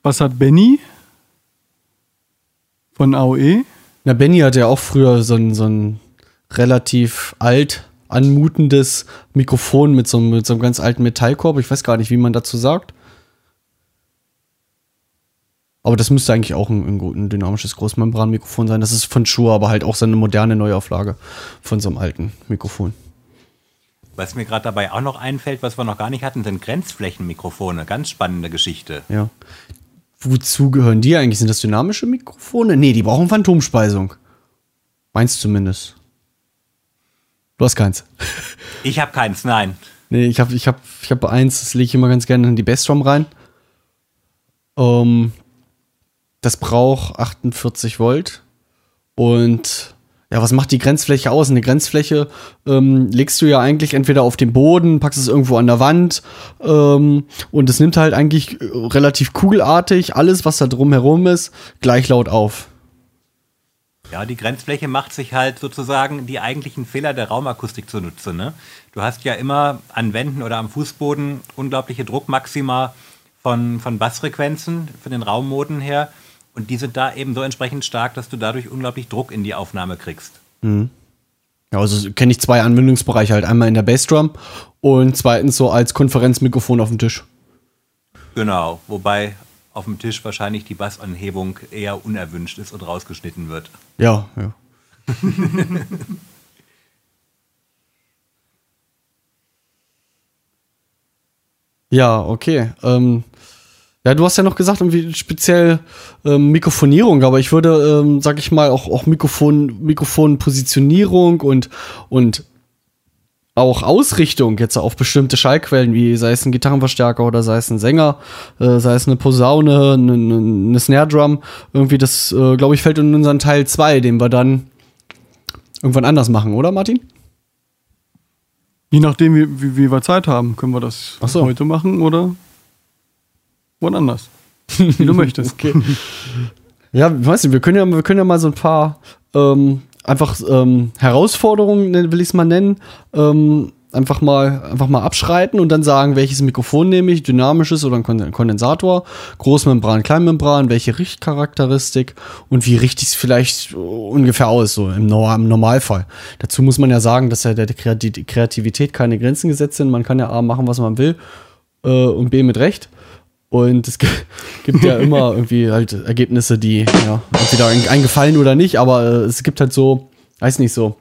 Was hat Benny? Von? AOE? Na, Benny hatte ja auch früher so ein, so ein relativ alt anmutendes Mikrofon mit so, einem- mit so einem ganz alten Metallkorb. Ich weiß gar nicht, wie man dazu sagt. Aber das müsste eigentlich auch ein, ein, gut- ein dynamisches Großmembranmikrofon sein. Das ist von Shure, aber halt auch so eine moderne Neuauflage von so einem alten Mikrofon. Was mir gerade dabei auch noch einfällt, was wir noch gar nicht hatten, sind Grenzflächenmikrofone. Ganz spannende Geschichte. Ja. Wozu gehören die eigentlich? Sind das dynamische Mikrofone? Nee, die brauchen Phantomspeisung. Meins zumindest. Du hast keins. [laughs] Ich habe keins, nein. Nee, ich habe ich hab, ich hab eins, das lege ich immer ganz gerne in die Bassdrum rein. Ähm, das braucht 48 Volt. Und ja, was macht die Grenzfläche aus? Eine Grenzfläche ähm, legst du ja eigentlich entweder auf den Boden, packst es irgendwo an der Wand ähm, und es nimmt halt eigentlich äh, relativ kugelartig alles, was da drumherum ist, gleich laut auf. Ja, die Grenzfläche macht sich halt sozusagen die eigentlichen Fehler der Raumakustik zunutze. Ne? Du hast ja immer an Wänden oder am Fußboden unglaubliche Druckmaxima von, von Bassfrequenzen, von den Raummoden her. Und die sind da eben so entsprechend stark, dass du dadurch unglaublich Druck in die Aufnahme kriegst. Ja, also kenne ich zwei Anwendungsbereiche halt. Einmal in der Bassdrum und zweitens so als Konferenzmikrofon auf dem Tisch. Genau, wobei auf dem Tisch wahrscheinlich die Bassanhebung eher unerwünscht ist und rausgeschnitten wird. Ja, ja. [laughs] ja, okay. Ähm, ja, du hast ja noch gesagt, irgendwie speziell ähm, Mikrofonierung, aber ich würde, ähm, sag ich mal, auch, auch Mikrofon, Mikrofonpositionierung und, und auch Ausrichtung jetzt auf bestimmte Schallquellen, wie sei es ein Gitarrenverstärker oder sei es ein Sänger, äh, sei es eine Posaune, eine, eine, eine Snare Drum, irgendwie das, äh, glaube ich, fällt in unseren Teil 2, den wir dann irgendwann anders machen, oder Martin? Je nachdem, wie, wie, wie wir Zeit haben, können wir das so. heute machen oder wann anders. Wie du möchtest. [laughs] Okay. Ja, weiß nicht, wir können ja, wir können ja mal so ein paar ähm, einfach ähm, Herausforderungen, ne, will ich es mal nennen, ähm, einfach mal einfach mal abschreiten und dann sagen, welches Mikrofon nehme ich, dynamisches oder ein Kon- Kondensator, Großmembran, Kleinmembran, welche Richtcharakteristik und wie richte ich es vielleicht ungefähr aus, so im, Nor- im Normalfall. Dazu muss man ja sagen, dass ja der, Kreativität keine Grenzen gesetzt sind. Man kann ja A machen, was man will äh, und B mit Recht. Und es gi- [laughs] gibt ja immer [laughs] irgendwie halt Ergebnisse, die ja entweder ein- einen gefallen oder nicht, aber äh, es gibt halt so, weiß nicht so,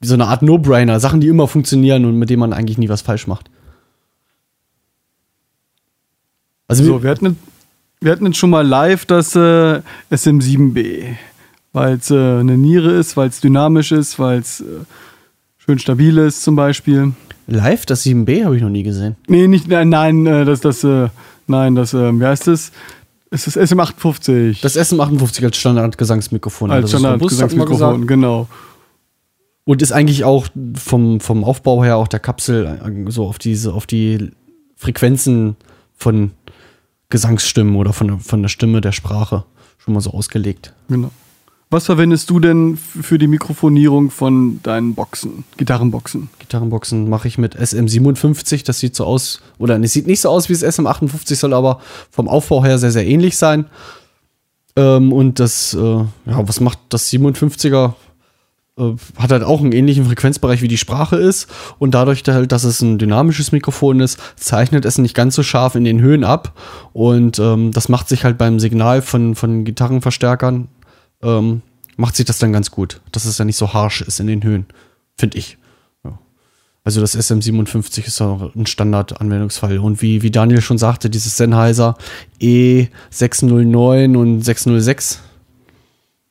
wie so eine Art No-Brainer, Sachen, die immer funktionieren und mit denen man eigentlich nie was falsch macht. Also So, wir hatten, jetzt- wir hatten jetzt schon mal live das äh, SM7B, weil es äh, eine Niere ist, weil es dynamisch ist, weil es äh, schön stabil ist zum Beispiel. Live, das 7B habe ich noch nie gesehen. Nee, nicht, nein, nein, äh, das, das, äh, nein, das, äh, wie heißt das? Es ist SM58. Das SM58 als Standard-Gesangsmikrofon. als Standard-Gesangsmikrofon, genau. Und ist eigentlich auch vom, vom Aufbau her auch der Kapsel äh, so auf diese, auf die Frequenzen von Gesangsstimmen oder von, der- von der Stimme der Sprache schon mal so ausgelegt. genau. Was verwendest du denn für die Mikrofonierung von deinen Boxen, Gitarrenboxen? Gitarrenboxen mache ich mit SM57. Das sieht so aus, oder es sieht nicht so aus wie das SM58, soll aber vom Aufbau her sehr, sehr ähnlich sein. Ähm, und das, äh, ja, was macht das 57er? Äh, hat halt auch einen ähnlichen Frequenzbereich wie die Sprache ist. Und dadurch, halt, dass es ein dynamisches Mikrofon ist, zeichnet es nicht ganz so scharf in den Höhen ab. Und ähm, das macht sich halt beim Signal von, von Gitarrenverstärkern, ähm, macht sich das dann ganz gut, dass es dann nicht so harsh ist in den Höhen, finde ich. Ja. Also das SM57 ist auch ein Standardanwendungsfall. Und wie, wie Daniel schon sagte, dieses Sennheiser E609 und 606.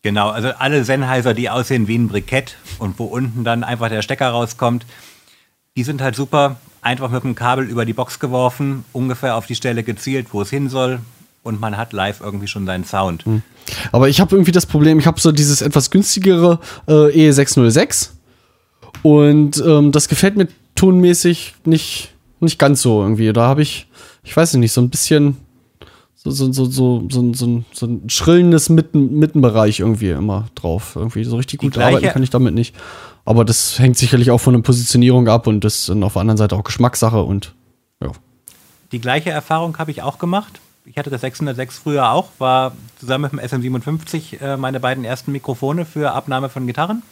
Genau, also alle Sennheiser, die aussehen wie ein Brikett und wo unten dann einfach der Stecker rauskommt, die sind halt super. Einfach mit dem Kabel über die Box geworfen, ungefähr auf die Stelle gezielt, wo es hin soll. Und man hat live irgendwie schon seinen Sound. Aber ich habe irgendwie das Problem, ich habe so dieses etwas günstigere äh, E606 und ähm, das gefällt mir tonmäßig nicht, nicht ganz so irgendwie. Da habe ich, ich weiß nicht, so ein bisschen so, so, so, so, so, so, so ein schrillendes Mitten, Mittenbereich irgendwie immer drauf. Irgendwie so richtig gut arbeiten kann ich damit nicht. Aber das hängt sicherlich auch von der Positionierung ab und das ist dann auf der anderen Seite auch Geschmackssache und ja. Die gleiche Erfahrung habe ich auch gemacht. Ich hatte das 606 früher auch, war zusammen mit dem SM57 äh, meine beiden ersten Mikrofone für Abnahme von Gitarren.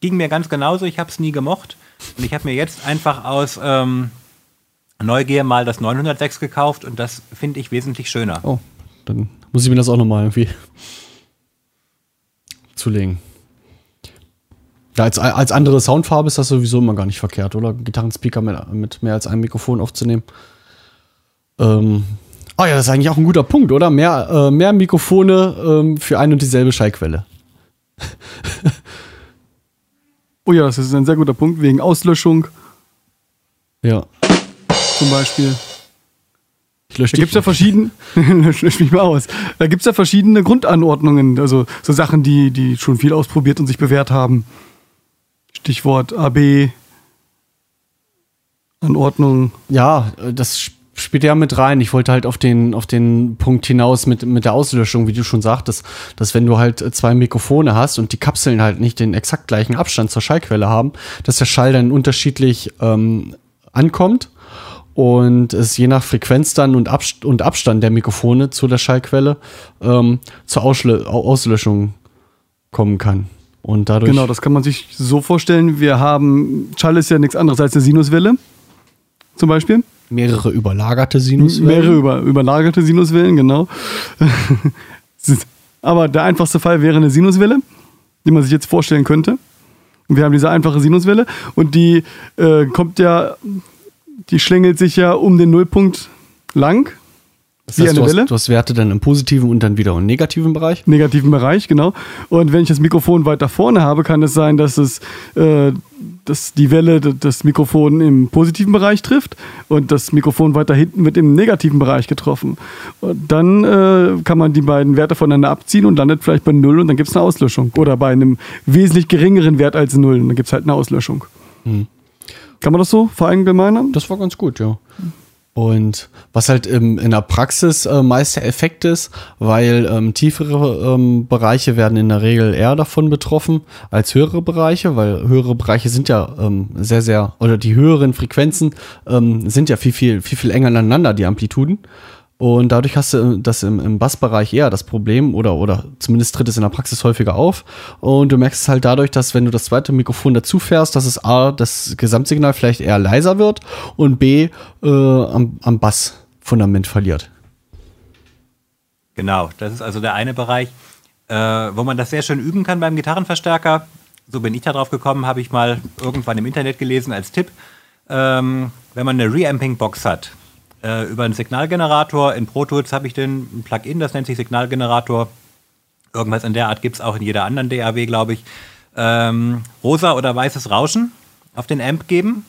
Ging mir ganz genauso, ich habe es nie gemocht. Und ich habe mir jetzt einfach aus ähm, Neugier mal das 906 gekauft und das finde ich wesentlich schöner. Oh, dann muss ich mir das auch nochmal irgendwie [laughs] zulegen. Ja, als, als andere Soundfarbe ist das sowieso immer gar nicht verkehrt, oder? Gitarrenspeaker mit, mit mehr als einem Mikrofon aufzunehmen. Ähm, oh ja, das ist eigentlich auch ein guter Punkt, oder? Mehr, äh, mehr Mikrofone ähm, für ein und dieselbe Schallquelle. [laughs] Oh ja, das ist ein sehr guter Punkt, wegen Auslöschung Ja. zum Beispiel. Ich lösche Da gibt es ja verschiedene, [laughs] lösch mich mal aus. Da gibt es ja verschiedene Grundanordnungen, also so Sachen, die, die schon viel ausprobiert und sich bewährt haben. Stichwort AB, Anordnung. Ja, äh, das spielt ja mit rein. Ich wollte halt auf den, auf den Punkt hinaus mit, mit der Auslöschung, wie du schon sagtest, dass wenn du halt zwei Mikrofone hast und die Kapseln halt nicht den exakt gleichen Abstand zur Schallquelle haben, dass der Schall dann unterschiedlich ähm, ankommt und es je nach Frequenz dann und, Abst und Abstand der Mikrofone zu der Schallquelle ähm, zur Auslö Au- Auslöschung kommen kann. Und dadurch. Genau, das kann man sich so vorstellen. Wir haben, Schall ist ja nichts anderes als eine Sinuswelle, zum Beispiel. Mehrere überlagerte Sinuswellen. Mehrere über, überlagerte Sinuswellen, genau. [laughs] Aber der einfachste Fall wäre eine Sinuswelle, die man sich jetzt vorstellen könnte. Wir haben diese einfache Sinuswelle und die äh, kommt ja, die schlängelt sich ja um den Nullpunkt lang, Das wie heißt, eine du, Welle. hast, du hast Werte dann im positiven und dann wieder im negativen Bereich. negativen Bereich, genau. Und wenn ich das Mikrofon weiter vorne habe, kann es sein, dass es äh, dass die Welle das Mikrofon im positiven Bereich trifft und das Mikrofon weiter hinten wird im negativen Bereich getroffen. Und dann äh, kann man die beiden Werte voneinander abziehen und landet vielleicht bei Null und dann gibt es eine Auslöschung. Oder bei einem wesentlich geringeren Wert als Null, und dann gibt es halt eine Auslöschung. Kann man das so verallgemeinern? Das war ganz gut, ja. Und was halt im, in der Praxis äh, meist der Effekt ist, weil ähm, tiefere ähm, Bereiche werden in der Regel eher davon betroffen als höhere Bereiche, weil höhere Bereiche sind ja ähm, sehr, sehr, oder die höheren Frequenzen ähm, sind ja viel, viel, viel, viel enger aneinander, die Amplituden. Und dadurch hast du das im, im Bassbereich eher das Problem oder, oder zumindest tritt es in der Praxis häufiger auf. Und du merkst es halt dadurch, dass wenn du das zweite Mikrofon dazu fährst, dass es A, das Gesamtsignal vielleicht eher leiser wird und B, äh, am, am Bassfundament verliert. Genau, das ist also der eine Bereich, äh, wo man das sehr schön üben kann beim Gitarrenverstärker. So bin ich da drauf gekommen, habe ich mal irgendwann im Internet gelesen als Tipp. Ähm, wenn man eine Reamping-Box hat, äh, über einen Signalgenerator, in Pro Tools habe ich den ein Plugin, das nennt sich Signalgenerator. Irgendwas in der Art gibt es auch in jeder anderen DAW, glaube ich. Ähm, rosa oder weißes Rauschen auf den Amp geben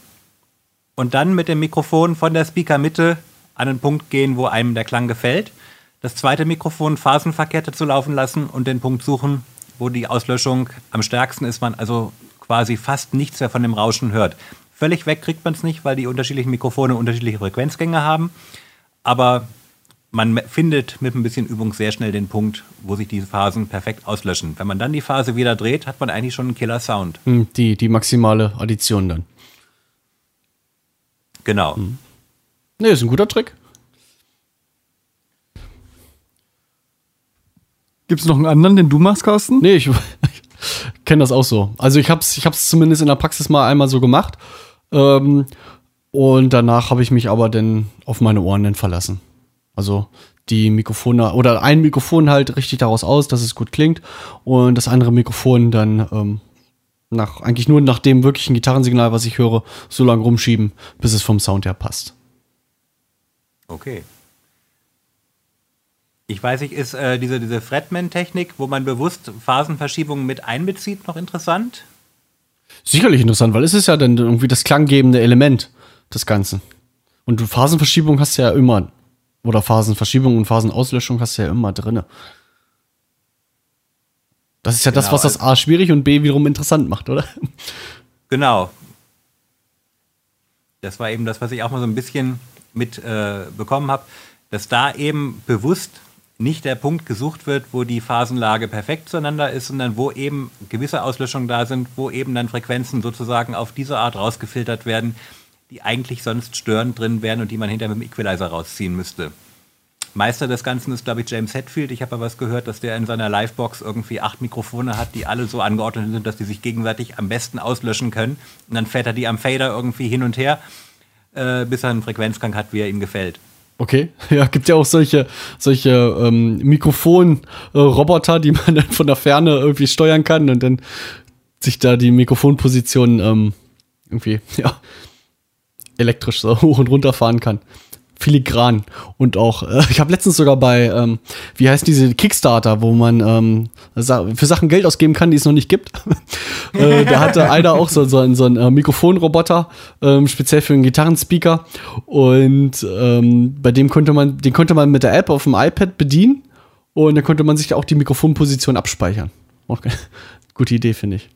und dann mit dem Mikrofon von der Speaker-Mitte an einen Punkt gehen, wo einem der Klang gefällt. Das zweite Mikrofon phasenverkehrte zu laufen lassen und den Punkt suchen, wo die Auslöschung am stärksten ist, man also quasi fast nichts mehr von dem Rauschen hört. Völlig weg kriegt man es nicht, weil die unterschiedlichen Mikrofone unterschiedliche Frequenzgänge haben. Aber man findet mit ein bisschen Übung sehr schnell den Punkt, wo sich diese Phasen perfekt auslöschen. Wenn man dann die Phase wieder dreht, hat man eigentlich schon einen Killer-Sound. Hm, Die, die maximale Addition dann. Genau. Ne, ist ein guter Trick. Gibt es noch einen anderen, den du machst, Carsten? Nee, ich [laughs] kenne das auch so. Also ich habe es ich hab's zumindest in der Praxis mal einmal so gemacht. Ähm, und danach habe ich mich aber dann auf meine Ohren dann verlassen. Also die Mikrofone oder ein Mikrofon halt richtig daraus aus, dass es gut klingt und das andere Mikrofon dann ähm, nach eigentlich nur nach dem wirklichen Gitarrensignal, was ich höre, so lange rumschieben, bis es vom Sound her passt. Okay. Ich weiß nicht, ist äh, diese, diese Fretman-Technik, wo man bewusst Phasenverschiebungen mit einbezieht, noch interessant? Sicherlich interessant, weil es ist ja dann irgendwie das klanggebende Element des Ganzen. Und du Phasenverschiebung hast du ja immer. Oder Phasenverschiebung und Phasenauslöschung hast du ja immer drinne. Das ist ja das, Genau, was das A schwierig und B wiederum interessant macht, oder? Genau. Das war eben das, was ich auch mal so ein bisschen mit äh, habe, dass da eben bewusst nicht der Punkt gesucht wird, wo die Phasenlage perfekt zueinander ist, sondern wo eben gewisse Auslöschungen da sind, wo eben dann Frequenzen sozusagen auf diese Art rausgefiltert werden, die eigentlich sonst störend drin wären und die man hinterher mit dem Equalizer rausziehen müsste. Meister des Ganzen ist, glaube ich, James Hetfield. Ich habe aber was gehört, dass der in seiner Livebox irgendwie acht Mikrofone hat, die alle so angeordnet sind, dass die sich gegenseitig am besten auslöschen können. Und dann fährt er die am Fader irgendwie hin und her, äh, bis er einen Frequenzgang hat, wie er ihm gefällt. Okay, [laughs] ja, gibt ja auch solche, solche ähm, Mikrofonroboter, die man [laughs] dann von der Ferne irgendwie steuern kann und dann sich da die Mikrofonposition ähm, irgendwie, [laughs] ja, elektrisch so hoch und runter fahren kann. Filigran. Und auch, äh, [laughs] ich habe letztens sogar bei, ähm, wie heißt diese Kickstarter, wo man ähm, für Sachen Geld ausgeben kann, die es noch nicht gibt. [laughs] äh, da hatte [laughs] einer auch so, so, einen- so einen äh, Mikrofonroboter, ähm, speziell für einen Gitarrenspeaker. Und ähm, bei dem konnte man, den konnte man mit der App auf dem iPad bedienen. Und dann konnte man sich auch die Mikrofonposition abspeichern. Eine gute Idee, finde ich.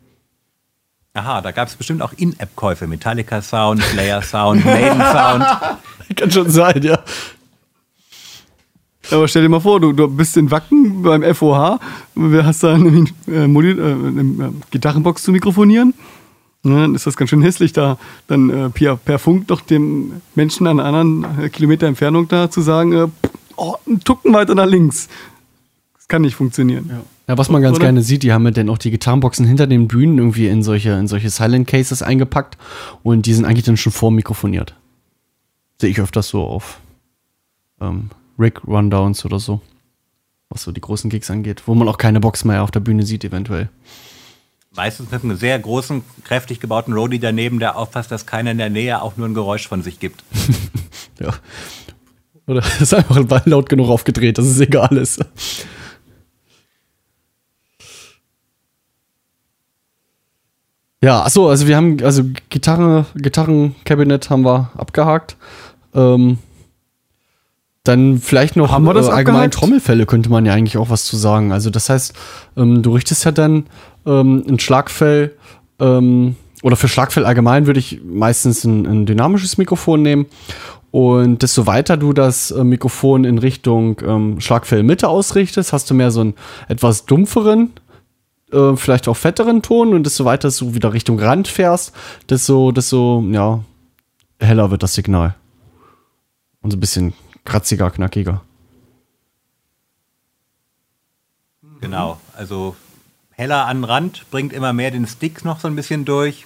Aha, da gab es bestimmt auch In-App-Käufe. Metallica Sound, Slayer Sound, Maiden Sound. [laughs] Kann schon sein, ja. Aber stell dir mal vor, du, du bist in Wacken beim FOH, hast da eine, äh, äh, eine äh, Gitarrenbox zu mikrofonieren. Ja, dann ist das ganz schön hässlich, da dann äh, per, per Funk doch dem Menschen an einer anderen Kilometer Entfernung da zu sagen, äh, oh, einen Tucken weiter nach links. Das kann nicht funktionieren. Ja, was man ganz Oder? gerne sieht, die haben ja dann auch die Gitarrenboxen hinter den Bühnen irgendwie in solche, in solche Silent Cases eingepackt und die sind eigentlich dann schon vormikrofoniert. Sehe ich öfters so auf ähm, Rig-Rundowns oder so. Was so die großen Gigs angeht, wo man auch keine Box mehr auf der Bühne sieht, eventuell. Meistens mit einem sehr großen, kräftig gebauten Roadie daneben, der aufpasst, dass keiner in der Nähe auch nur ein Geräusch von sich gibt. [laughs] Ja. Oder [laughs] ist einfach laut genug aufgedreht, dass es egal ist. Ja, achso, also wir haben, also Gitarre, Gitarrenkabinett haben wir abgehakt. Ähm, dann vielleicht noch Haben wir das äh, allgemein abgehakt? Trommelfälle könnte man ja eigentlich auch was zu sagen. Also das heißt, ähm, du richtest ja dann ähm, ein Schlagfell ähm, oder für Schlagfell allgemein würde ich meistens ein, ein dynamisches Mikrofon nehmen. Und desto weiter du das äh, Mikrofon in Richtung ähm, Schlagfellmitte ausrichtest, hast du mehr so einen etwas dumpferen, äh, vielleicht auch fetteren Ton. Und desto weiter du wieder Richtung Rand fährst, desto, desto ja, heller wird das Signal. Und so ein bisschen kratziger, knackiger. Genau, also heller an den Rand, bringt immer mehr den Stick noch so ein bisschen durch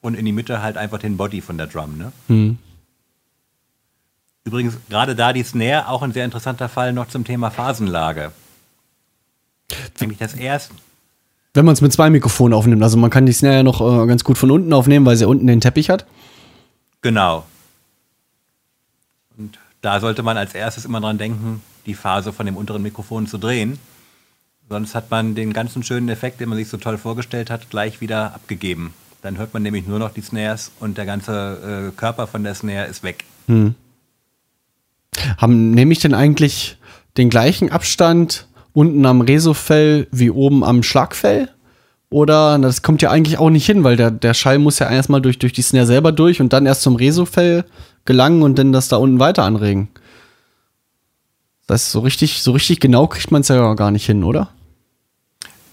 und in die Mitte halt einfach den Body von der Drum. Ne? Hm. Übrigens, gerade da die Snare, auch ein sehr interessanter Fall noch zum Thema Phasenlage. Eigentlich das erste. Wenn man es mit zwei Mikrofonen aufnimmt, also man kann die Snare ja noch äh, ganz gut von unten aufnehmen, weil sie unten den Teppich hat. Genau. Und da sollte man als erstes immer dran denken, die Phase von dem unteren Mikrofon zu drehen. Sonst hat man den ganzen schönen Effekt, den man sich so toll vorgestellt hat, gleich wieder abgegeben. Dann hört man nämlich nur noch die Snares und der ganze äh, Körper von der Snare ist weg. Haben, nehme ich denn eigentlich den gleichen Abstand unten am Resofell wie oben am Schlagfell? Oder das kommt ja eigentlich auch nicht hin, weil der, der Schall muss ja erstmal durch, durch die Snare selber durch und dann erst zum Resofell gelangen und dann das da unten weiter anregen. Das ist so richtig, so richtig genau kriegt man es ja gar nicht hin, oder?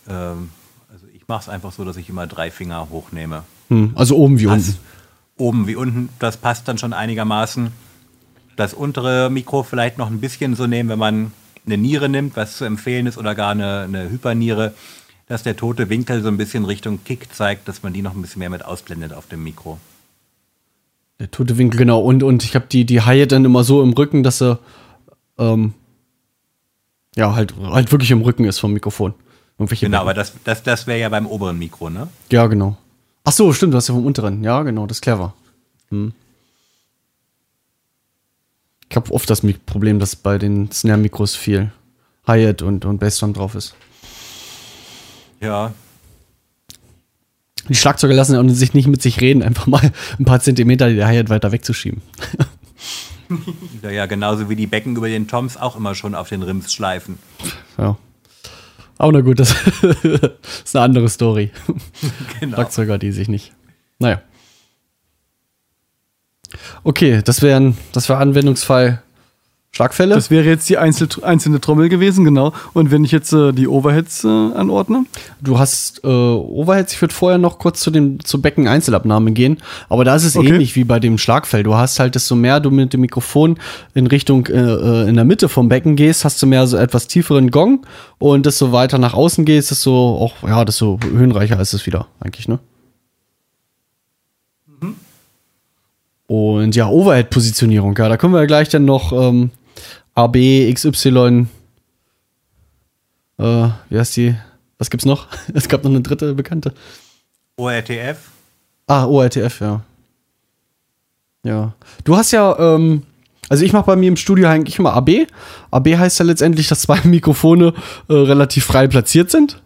Ähm, also ich mache es einfach so, dass ich immer drei Finger hochnehme. Hm, also oben wie Passt. unten. Oben wie unten, das passt dann schon einigermaßen. Das untere Mikro vielleicht noch ein bisschen so nehmen, wenn man eine Niere nimmt, was zu empfehlen ist, oder gar eine, eine Hyperniere, dass der tote Winkel so ein bisschen Richtung Kick zeigt, dass man die noch ein bisschen mehr mit ausblendet auf dem Mikro. Der tote Winkel, genau. Und, und ich habe die, die Haie dann immer so im Rücken, dass sie ähm, ja halt, halt wirklich im Rücken ist vom Mikrofon. Irgendwelche Genau, Becken. aber das, das, das wäre ja beim oberen Mikro, ne? Ja, genau. Ach so, stimmt, du hast ja vom unteren. Ja, genau, das ist clever. Hm. Ich habe oft das Problem, dass bei den Snare-Mikros viel Hi-Hat und, und Bassdrum drauf ist. Ja, Die Schlagzeuger lassen sich nicht mit sich reden, einfach mal ein paar Zentimeter die Hi-Hat weiter wegzuschieben. [laughs] ja, ja, genauso wie die Becken über den Toms auch immer schon auf den Rims schleifen. Ja. Aber na gut, das [laughs] ist eine andere Story. [laughs] Genau. Schlagzeuger, die sich nicht. Naja. Okay, das wäre das wär Anwendungsfall Schlagfälle. Das wäre jetzt die einzel einzelne Trommel gewesen, genau. Und wenn ich jetzt äh, die Overheads äh, anordne, du hast äh, Overheads, ich würde vorher noch kurz zu dem zur Becken-Einzelabnahme gehen, aber da ist es Okay. ähnlich wie bei dem Schlagfell. Du hast halt, desto mehr du mit dem Mikrofon in Richtung äh, äh, in der Mitte vom Becken gehst, hast du mehr so etwas tieferen Gong und desto weiter nach außen gehst, desto auch, ja, desto höhenreicher ist es wieder, eigentlich, ne? Und ja, Overhead-Positionierung, ja, da können wir ja gleich dann noch ähm, AB, XY, äh, wie heißt die? Was gibt's noch? [laughs] Es gab noch eine dritte bekannte. ORTF. Ah, ORTF, ja. Ja. Du hast ja, ähm, also ich mache bei mir im Studio eigentlich immer AB. AB heißt ja letztendlich, dass zwei [laughs] Mikrofone äh, relativ frei platziert sind.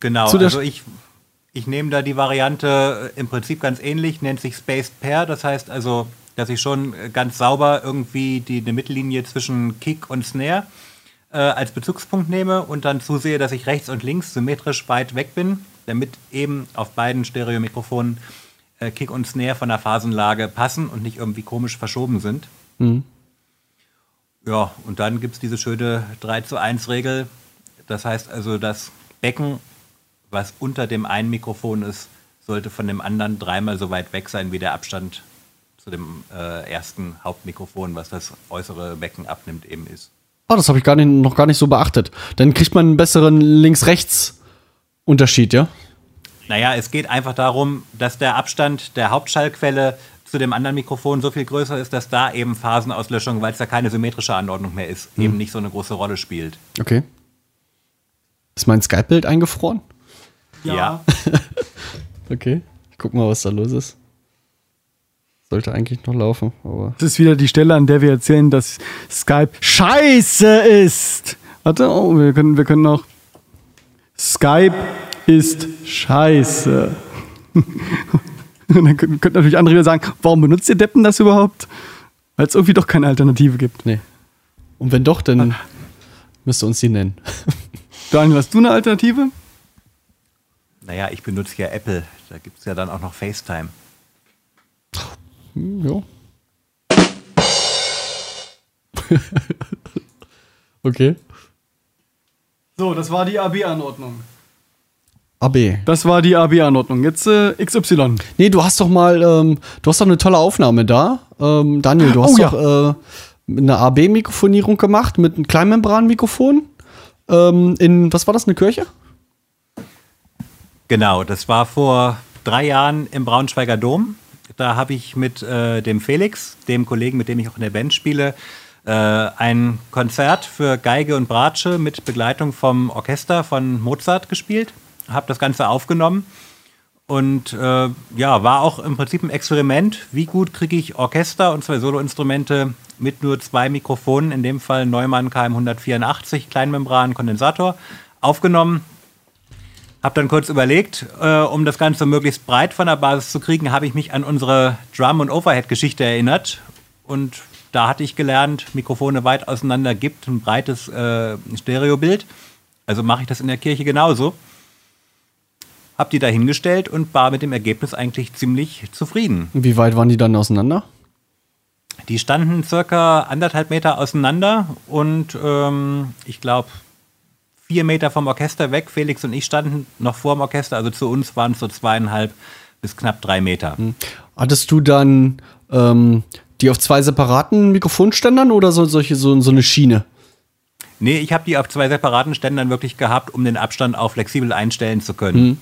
Genau, Zu der also ich, ich nehme da die Variante äh, im Prinzip ganz ähnlich, nennt sich Spaced Pair. Das heißt also, dass ich schon äh, ganz sauber irgendwie die, eine Mittellinie zwischen Kick und Snare äh, als Bezugspunkt nehme und dann zusehe, dass ich rechts und links symmetrisch weit weg bin, damit eben auf beiden Stereomikrofonen äh, Kick und Snare von der Phasenlage passen und nicht irgendwie komisch verschoben sind. Ja, und dann gibt es diese schöne 3 zu 1 Regel. Das heißt also, das Becken, was unter dem einen Mikrofon ist, sollte von dem anderen dreimal so weit weg sein, wie der Abstand zu dem äh, ersten Hauptmikrofon, was das äußere Becken abnimmt, eben ist. Ah, das habe ich gar nicht, noch gar nicht so beachtet. Dann kriegt man einen besseren Links-Rechts-Unterschied, ja? Naja, es geht einfach darum, dass der Abstand der Hauptschallquelle zu dem anderen Mikrofon so viel größer ist, dass da eben Phasenauslöschung, weil es da keine symmetrische Anordnung mehr ist, eben nicht so eine große Rolle spielt. Okay. Ist mein Skype-Bild eingefroren? Ja. [laughs] Okay. Ich guck mal, was da los ist. Sollte eigentlich noch laufen, aber. das ist wieder die Stelle, an der wir erzählen, dass Skype scheiße ist. Warte, oh, wir können, wir können noch. Skype ist scheiße. [laughs] Und dann könnten könnten natürlich andere wieder sagen, warum benutzt ihr Deppen das überhaupt? Weil es irgendwie doch keine Alternative gibt. Nee. Und wenn doch, dann müsst ihr uns die nennen. [laughs] Daniel, hast du eine Alternative? Naja, ich benutze ja Apple. Da gibt es ja dann auch noch FaceTime. Hm, ja. [laughs] okay. So, das war die AB-Anordnung. AB. Das war die AB-Anordnung. Jetzt äh, XY. Nee, du hast doch mal, ähm, du hast doch eine tolle Aufnahme da. Ähm, Daniel, du hast Oh, ja. doch äh, eine AB-Mikrofonierung gemacht mit einem Kleinmembran-Mikrofon. Ähm, in, was war das, eine Kirche? Genau, das war vor drei Jahren im Braunschweiger Dom. Da habe ich mit äh, dem Felix, dem Kollegen, mit dem ich auch in der Band spiele, äh, ein Konzert für Geige und Bratsche mit Begleitung vom Orchester von Mozart gespielt. Habe das Ganze aufgenommen und äh, ja, war auch im Prinzip ein Experiment. Wie gut kriege ich Orchester und zwei Soloinstrumente mit nur zwei Mikrofonen, in dem Fall Neumann KM 184, Kleinmembran, Kondensator, aufgenommen. Hab dann kurz überlegt, äh, um das Ganze möglichst breit von der Basis zu kriegen, habe ich mich an unsere Drum- und Overhead-Geschichte erinnert. Und da hatte ich gelernt, Mikrofone weit auseinander gibt ein breites äh, Stereobild. Also mache ich das in der Kirche genauso. Hab die da hingestellt und war mit dem Ergebnis eigentlich ziemlich zufrieden. Wie weit waren die dann auseinander? Die standen circa anderthalb Meter auseinander und ähm, ich glaube vier Meter vom Orchester weg. Felix und ich standen noch vor dem Orchester, also zu uns waren es so zweieinhalb bis knapp drei Meter. Hattest du dann ähm, die auf zwei separaten Mikrofonständern oder so, solche, so, so eine Schiene? Nee, ich habe die auf zwei separaten Ständern wirklich gehabt, um den Abstand auch flexibel einstellen zu können.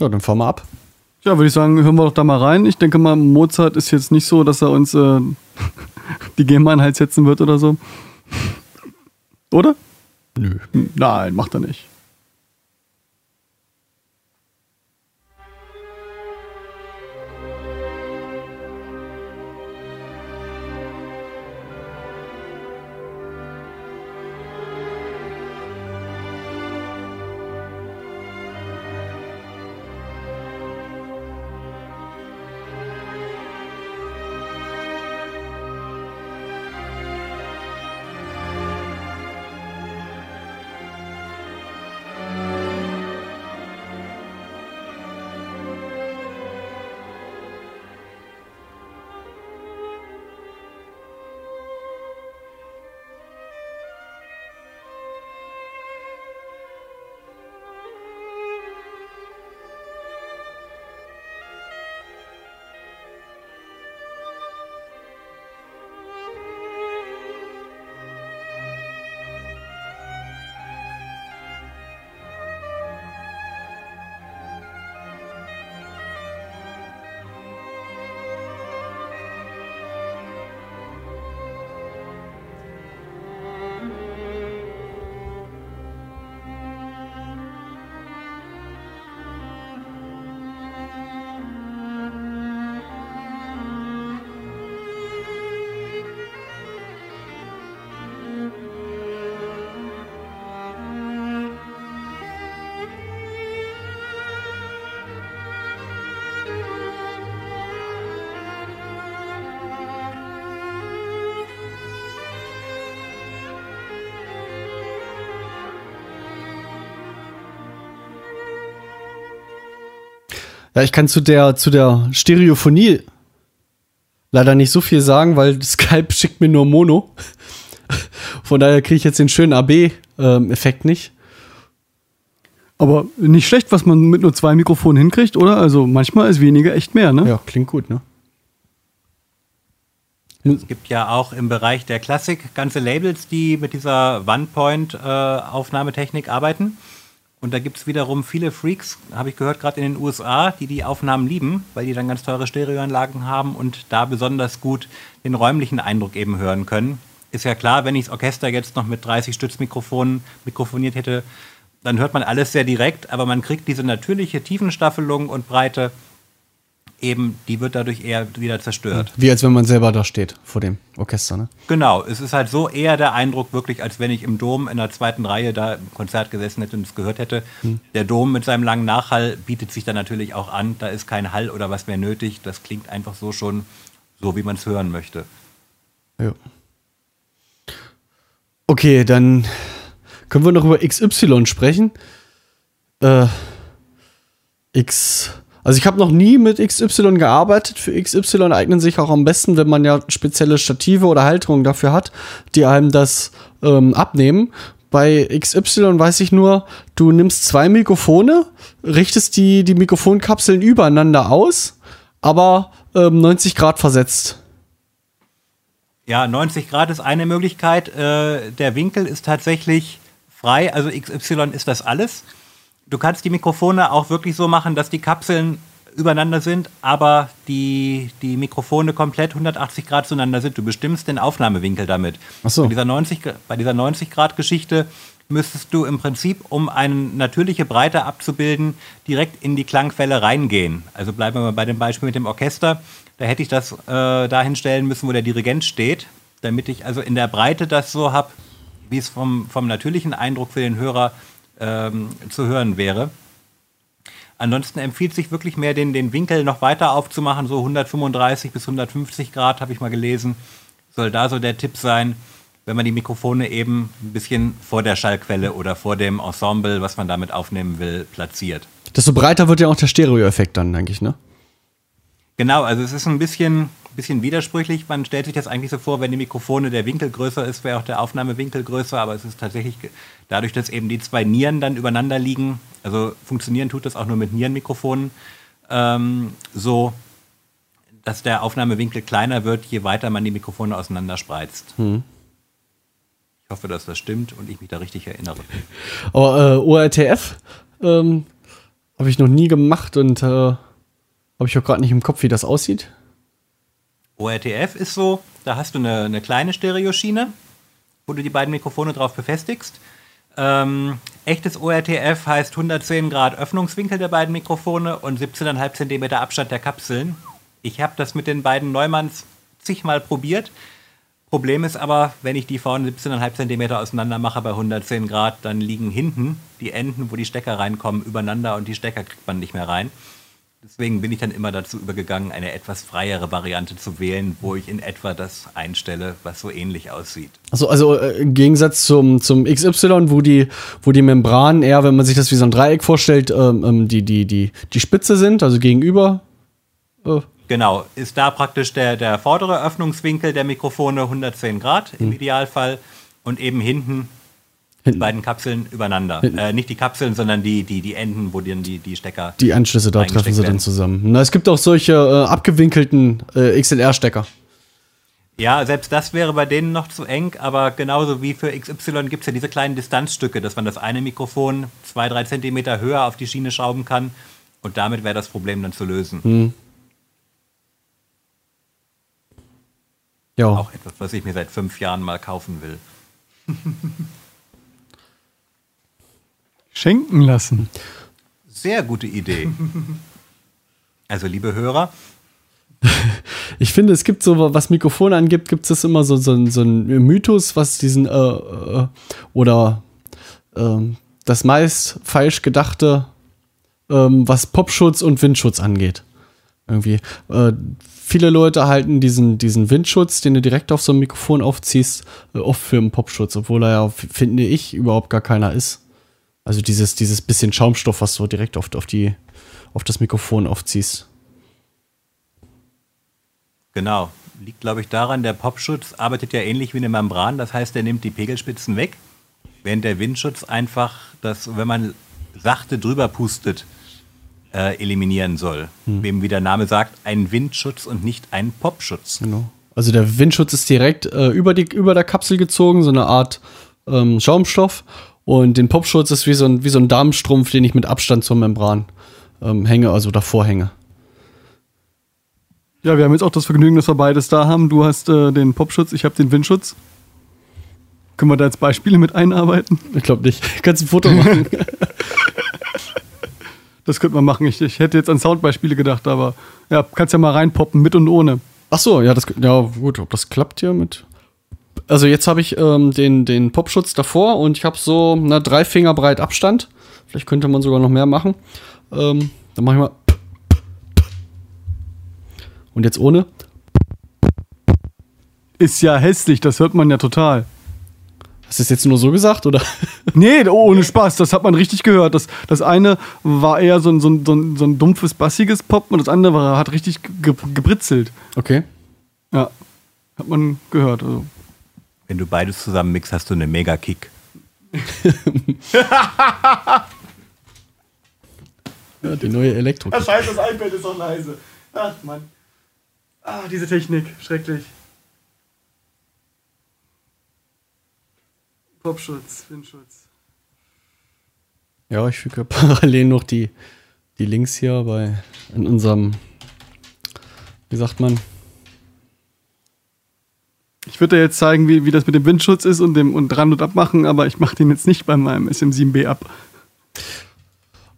Ja, dann fahren wir ab. Ja, würde ich sagen, hören wir doch da mal rein. Ich denke mal, Mozart ist jetzt nicht so, dass er uns äh, die GEMA in den Hals setzen wird oder so. Oder? Nö. Nein, macht er nicht. Ja, ich kann zu der, zu der Stereophonie leider nicht so viel sagen, weil [laughs] Skype schickt mir nur Mono. Von daher kriege ich jetzt den schönen AB-Effekt nicht. Aber nicht schlecht, was man mit nur zwei Mikrofonen hinkriegt, oder? Also manchmal ist weniger echt mehr, ne? Ja, klingt gut, ne? Es gibt ja auch im Bereich der Klassik ganze Labels, die mit dieser One-Point-Aufnahmetechnik arbeiten. Und da gibt es wiederum viele Freaks, habe ich gehört, gerade in den USA, die die Aufnahmen lieben, weil die dann ganz teure Stereoanlagen haben und da besonders gut den räumlichen Eindruck eben hören können. Ist ja klar, wenn ich das Orchester jetzt noch mit 30 Stützmikrofonen mikrofoniert hätte, dann hört man alles sehr direkt, aber man kriegt diese natürliche Tiefenstaffelung und Breite eben, die wird dadurch eher wieder zerstört. Wie als wenn man selber da steht vor dem Orchester, ne? Genau, es ist halt so eher der Eindruck wirklich, als wenn ich im Dom in der zweiten Reihe da im Konzert gesessen hätte und es gehört hätte. Der Dom mit seinem langen Nachhall bietet sich dann natürlich auch an, da ist kein Hall oder was mehr nötig, das klingt einfach so schon so, wie man es hören möchte. Ja. Okay, dann können wir noch über XY sprechen. Äh, X. Also ich habe noch nie mit XY gearbeitet. Für XY eignen sich auch am besten, wenn man ja spezielle Stative oder Halterungen dafür hat, die einem das ähm, abnehmen. Bei XY weiß ich nur, du nimmst zwei Mikrofone, richtest die, die Mikrofonkapseln übereinander aus, aber ähm, 90 Grad versetzt. Ja, 90 Grad ist eine Möglichkeit. Äh, der Winkel ist tatsächlich frei, also XY ist das alles. Du kannst die Mikrofone auch wirklich so machen, dass die Kapseln übereinander sind, aber die, die Mikrofone komplett 180 Grad zueinander sind. Du bestimmst den Aufnahmewinkel damit. Ach so. Bei dieser 90, Gra- bei dieser 90 Grad Geschichte müsstest du im Prinzip, um eine natürliche Breite abzubilden, direkt in die Klangquelle reingehen. Also bleiben wir mal bei dem Beispiel mit dem Orchester. Da hätte ich das äh, dahin stellen müssen, wo der Dirigent steht, damit ich also in der Breite das so habe, wie es vom, vom natürlichen Eindruck für den Hörer ähm, zu hören wäre. Ansonsten empfiehlt sich wirklich mehr, den, den Winkel noch weiter aufzumachen, so 135 bis 150 Grad, habe ich mal gelesen. Soll da so der Tipp sein, wenn man die Mikrofone eben ein bisschen vor der Schallquelle oder vor dem Ensemble, was man damit aufnehmen will, platziert. Desto breiter wird ja auch der Stereoeffekt dann, denke ich, ne? Genau, also es ist ein bisschen, bisschen widersprüchlich. Man stellt sich das eigentlich so vor, wenn die Mikrofone der Winkel größer ist, wäre auch der Aufnahmewinkel größer, aber es ist tatsächlich dadurch, dass eben die zwei Nieren dann übereinander liegen, also funktionieren tut das auch nur mit Nierenmikrofonen, ähm, so, dass der Aufnahmewinkel kleiner wird, je weiter man die Mikrofone auseinanderspreizt. Ich hoffe, dass das stimmt und ich mich da richtig erinnere. Aber äh, ORTF ähm, habe ich noch nie gemacht und äh, habe ich auch gerade nicht im Kopf, wie das aussieht. ORTF ist so, da hast du eine, eine kleine Stereoschiene, wo du die beiden Mikrofone drauf befestigst. Ähm, echtes ORTF heißt 110 Grad Öffnungswinkel der beiden Mikrofone und 17,5 Zentimeter Abstand der Kapseln. Ich habe das mit den beiden Neumanns zigmal probiert. Problem ist aber, wenn ich die vorne 17,5 Zentimeter auseinander mache bei 110 Grad, dann liegen hinten die Enden, wo die Stecker reinkommen, übereinander und die Stecker kriegt man nicht mehr rein. Deswegen bin ich dann immer dazu übergegangen, eine etwas freiere Variante zu wählen, wo ich in etwa das einstelle, was so ähnlich aussieht. Also, also äh, im Gegensatz zum, zum XY, wo die, wo die Membranen eher, wenn man sich das wie so ein Dreieck vorstellt, ähm, ähm, die, die, die, die Spitze sind, also gegenüber. Äh, Genau, ist da praktisch der, der vordere Öffnungswinkel der Mikrofone 110 Grad im Idealfall und eben hinten die Hinten. beiden Kapseln übereinander. Äh, nicht die Kapseln, sondern die, die, die Enden, wo dann die, die Stecker. die Anschlüsse, da treffen sie dann werden. zusammen. Na, es gibt auch solche äh, abgewinkelten äh, XLR-Stecker. Ja, selbst das wäre bei denen noch zu eng, aber genauso wie für XY gibt es ja diese kleinen Distanzstücke, dass man das eine Mikrofon zwei, drei Zentimeter höher auf die Schiene schrauben kann und damit wäre das Problem dann zu lösen. Ja. Auch etwas, was ich mir seit fünf Jahren mal kaufen will. [laughs] Schenken lassen. Sehr gute Idee. [laughs] Also, liebe Hörer, [laughs] Ich finde, es gibt so, was Mikrofone angibt, gibt es immer so, so, so ein Mythos, was diesen, äh, äh, oder ähm, das meist falsch gedachte, ähm, was Popschutz und Windschutz angeht. Irgendwie. Äh, viele Leute halten diesen, diesen Windschutz, den du direkt auf so ein Mikrofon aufziehst, äh, oft für einen Popschutz, obwohl er ja, finde ich, überhaupt gar keiner ist. Also dieses, dieses bisschen Schaumstoff, was du direkt auf, auf, die, auf das Mikrofon aufziehst. Genau. Liegt, glaube ich, daran, der Popschutz arbeitet ja ähnlich wie eine Membran. Das heißt, er nimmt die Pegelspitzen weg, während der Windschutz einfach, das, wenn man sachte drüber pustet, äh, eliminieren soll. Wem, wie der Name sagt, ein Windschutz und nicht ein Popschutz. Genau. Also der Windschutz ist direkt äh, über, die, über der Kapsel gezogen, so eine Art ähm, Schaumstoff. Und den Popschutz ist wie so ein, wie so ein Darmstrumpf, den ich mit Abstand zur Membran ähm, hänge, also davor hänge. Ja, wir haben jetzt auch das Vergnügen, dass wir beides da haben. Du hast äh, den Popschutz, ich habe den Windschutz. Können wir da jetzt Beispiele mit einarbeiten? Ich glaube nicht. [laughs] Kannst ein Foto machen. [laughs] Das könnte man machen. Ich, ich hätte jetzt an Soundbeispiele gedacht, aber ja, kannst ja mal reinpoppen, mit und ohne. Ach so, ja, das, ja, gut, ob das klappt hier mit. Also jetzt habe ich ähm, den, den Popschutz davor und ich habe so na, drei Finger breit Abstand. Vielleicht könnte man sogar noch mehr machen. Ähm, dann mache ich mal. Und jetzt ohne. Ist ja hässlich, das hört man ja total. Hast du es jetzt nur so gesagt, oder? [laughs] Nee, ohne Spaß, das hat man richtig gehört. Das, das eine war eher so ein, so, ein, so, ein, so ein dumpfes, bassiges Pop und das andere war, hat richtig ge gebritzelt. Okay. Ja, hat man gehört. Also. Wenn du beides zusammen mixst, hast du eine Mega-Kick. [laughs] Ja, die neue Elektro. heißt, das iPad ist auch leise. Ach, Mann. Ah, diese Technik, schrecklich. Popschutz, Windschutz. Ja, ich füge [laughs] parallel noch die, die Links hier bei in unserem, wie sagt man, Ich würde dir jetzt zeigen, wie, wie das mit dem Windschutz ist und dem und dran und abmachen, aber ich mache den jetzt nicht bei meinem SM7B ab.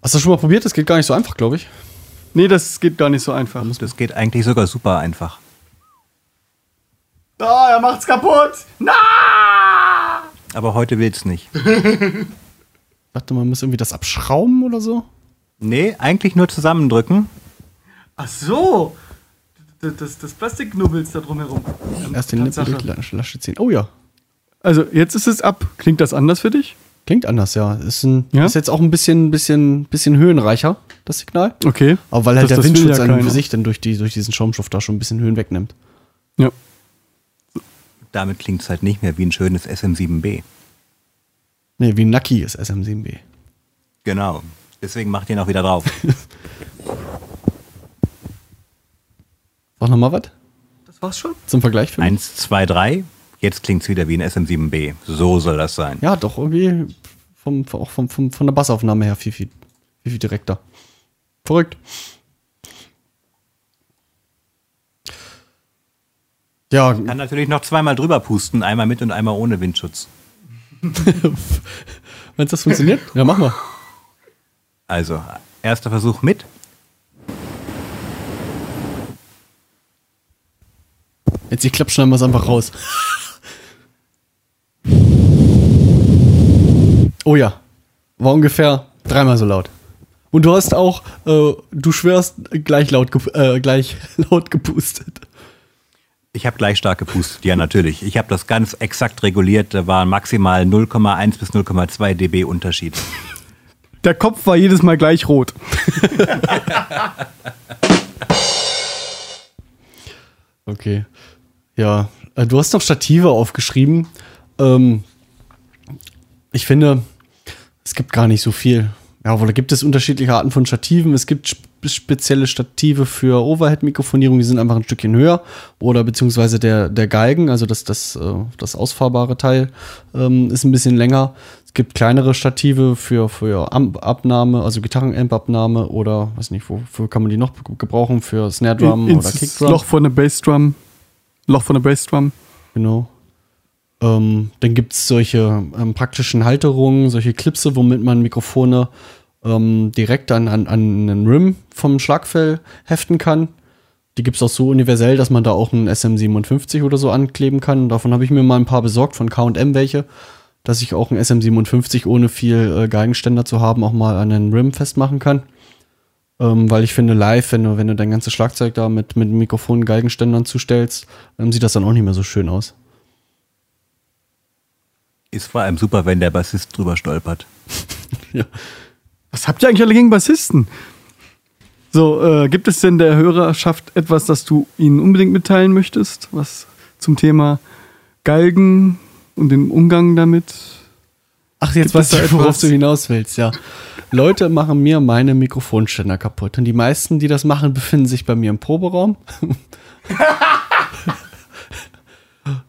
Hast du schon mal probiert? Das geht gar nicht so einfach, glaube ich. Nee, das geht gar nicht so einfach. Das geht eigentlich sogar super einfach. Ah, er macht's kaputt! Na! Aber heute will's nicht. [laughs] Dachte, man muss irgendwie das abschrauben oder so. Nee, eigentlich nur zusammendrücken. Ach so! Das, das, das Plastik knubbelst da drumherum. Erst den Nippel durch die Lasche- ziehen. Oh ja. Also, jetzt ist es ab. Klingt das anders für dich? Klingt anders, ja. Ist, ein, Ja? ist jetzt auch ein bisschen, bisschen, bisschen höhenreicher, das Signal. Okay. Aber weil halt Das- der Windschutz ja keiner. sich dann durch, die, durch diesen Schaumstoff da schon ein bisschen Höhen wegnimmt. Ja. Damit klingt's halt nicht mehr wie ein schönes SM7B. Nee, wie ein nackiges SM7B. Genau. Deswegen macht ihn auch wieder drauf. [laughs] Sag nochmal was Das war's schon? zum Vergleich für mich? Eins, zwei, drei. Jetzt klingt's wieder wie ein SM7B. So soll das sein. Ja, doch, irgendwie vom, auch vom, vom, von der Bassaufnahme her viel, viel, viel, viel direkter. Verrückt. Ja, Kann natürlich noch zweimal drüber pusten, einmal mit und einmal ohne Windschutz. [laughs] wenn das funktioniert, ja, mach mal. Also, erster Versuch mit. Jetzt ich klapp schneiden wir es einfach raus. Oh ja, war ungefähr dreimal so laut. Und du hast auch, äh, du schwörst, gleich laut, äh, gleich [laughs] laut gepustet. Ich habe gleich stark gepustet, ja natürlich. Ich habe das ganz exakt reguliert. Da waren maximal 0,1 bis 0,2 dB Unterschied. Der Kopf war jedes Mal gleich rot. [laughs] Okay. Ja, äh, du hast noch Stative aufgeschrieben. Ähm, ich finde, es gibt gar nicht so viel. Ja, wohl gibt es unterschiedliche Arten von Stativen. Es gibt sp spezielle Stative für Overhead-Mikrofonierung, die sind einfach ein Stückchen höher. Oder beziehungsweise der, der Geigen, also das, das, äh, das ausfahrbare Teil, ähm, ist ein bisschen länger. Es gibt kleinere Stative für, für Amp Abnahme, also Gitarrenamp-Abnahme oder weiß nicht, wofür kann man die noch gebrauchen? Für Snare Drum In- oder Kickdrum. Loch von der Bassdrum. Loch von der Bassdrum. Genau. Ähm, dann gibt es solche ähm, praktischen Halterungen, solche Clipse, womit man Mikrofone ähm, direkt an, an, an einen Rim vom Schlagfell heften kann. Die gibt es auch so universell, dass man da auch einen SM57 oder so ankleben kann. Davon habe ich mir mal ein paar besorgt, von KM welche, dass ich auch einen SM57 ohne viel äh, Geigenständer zu haben auch mal an den Rim festmachen kann. Ähm, weil ich finde, live, wenn du, wenn du dein ganzes Schlagzeug da mit, mit Mikrofonen, Geigenständern zustellst, ähm, sieht das dann auch nicht mehr so schön aus. Ist vor allem super, wenn der Bassist drüber stolpert. [laughs] Ja. Was habt ihr eigentlich alle gegen Bassisten? So, äh, gibt es denn der Hörerschaft etwas, das du ihnen unbedingt mitteilen möchtest? Was zum Thema Galgen und dem Umgang damit? Ach, jetzt weißt du, worauf du hinaus willst, ja. Leute machen mir meine Mikrofonständer kaputt. Und die meisten, die das machen, befinden sich bei mir im Proberaum. [laughs]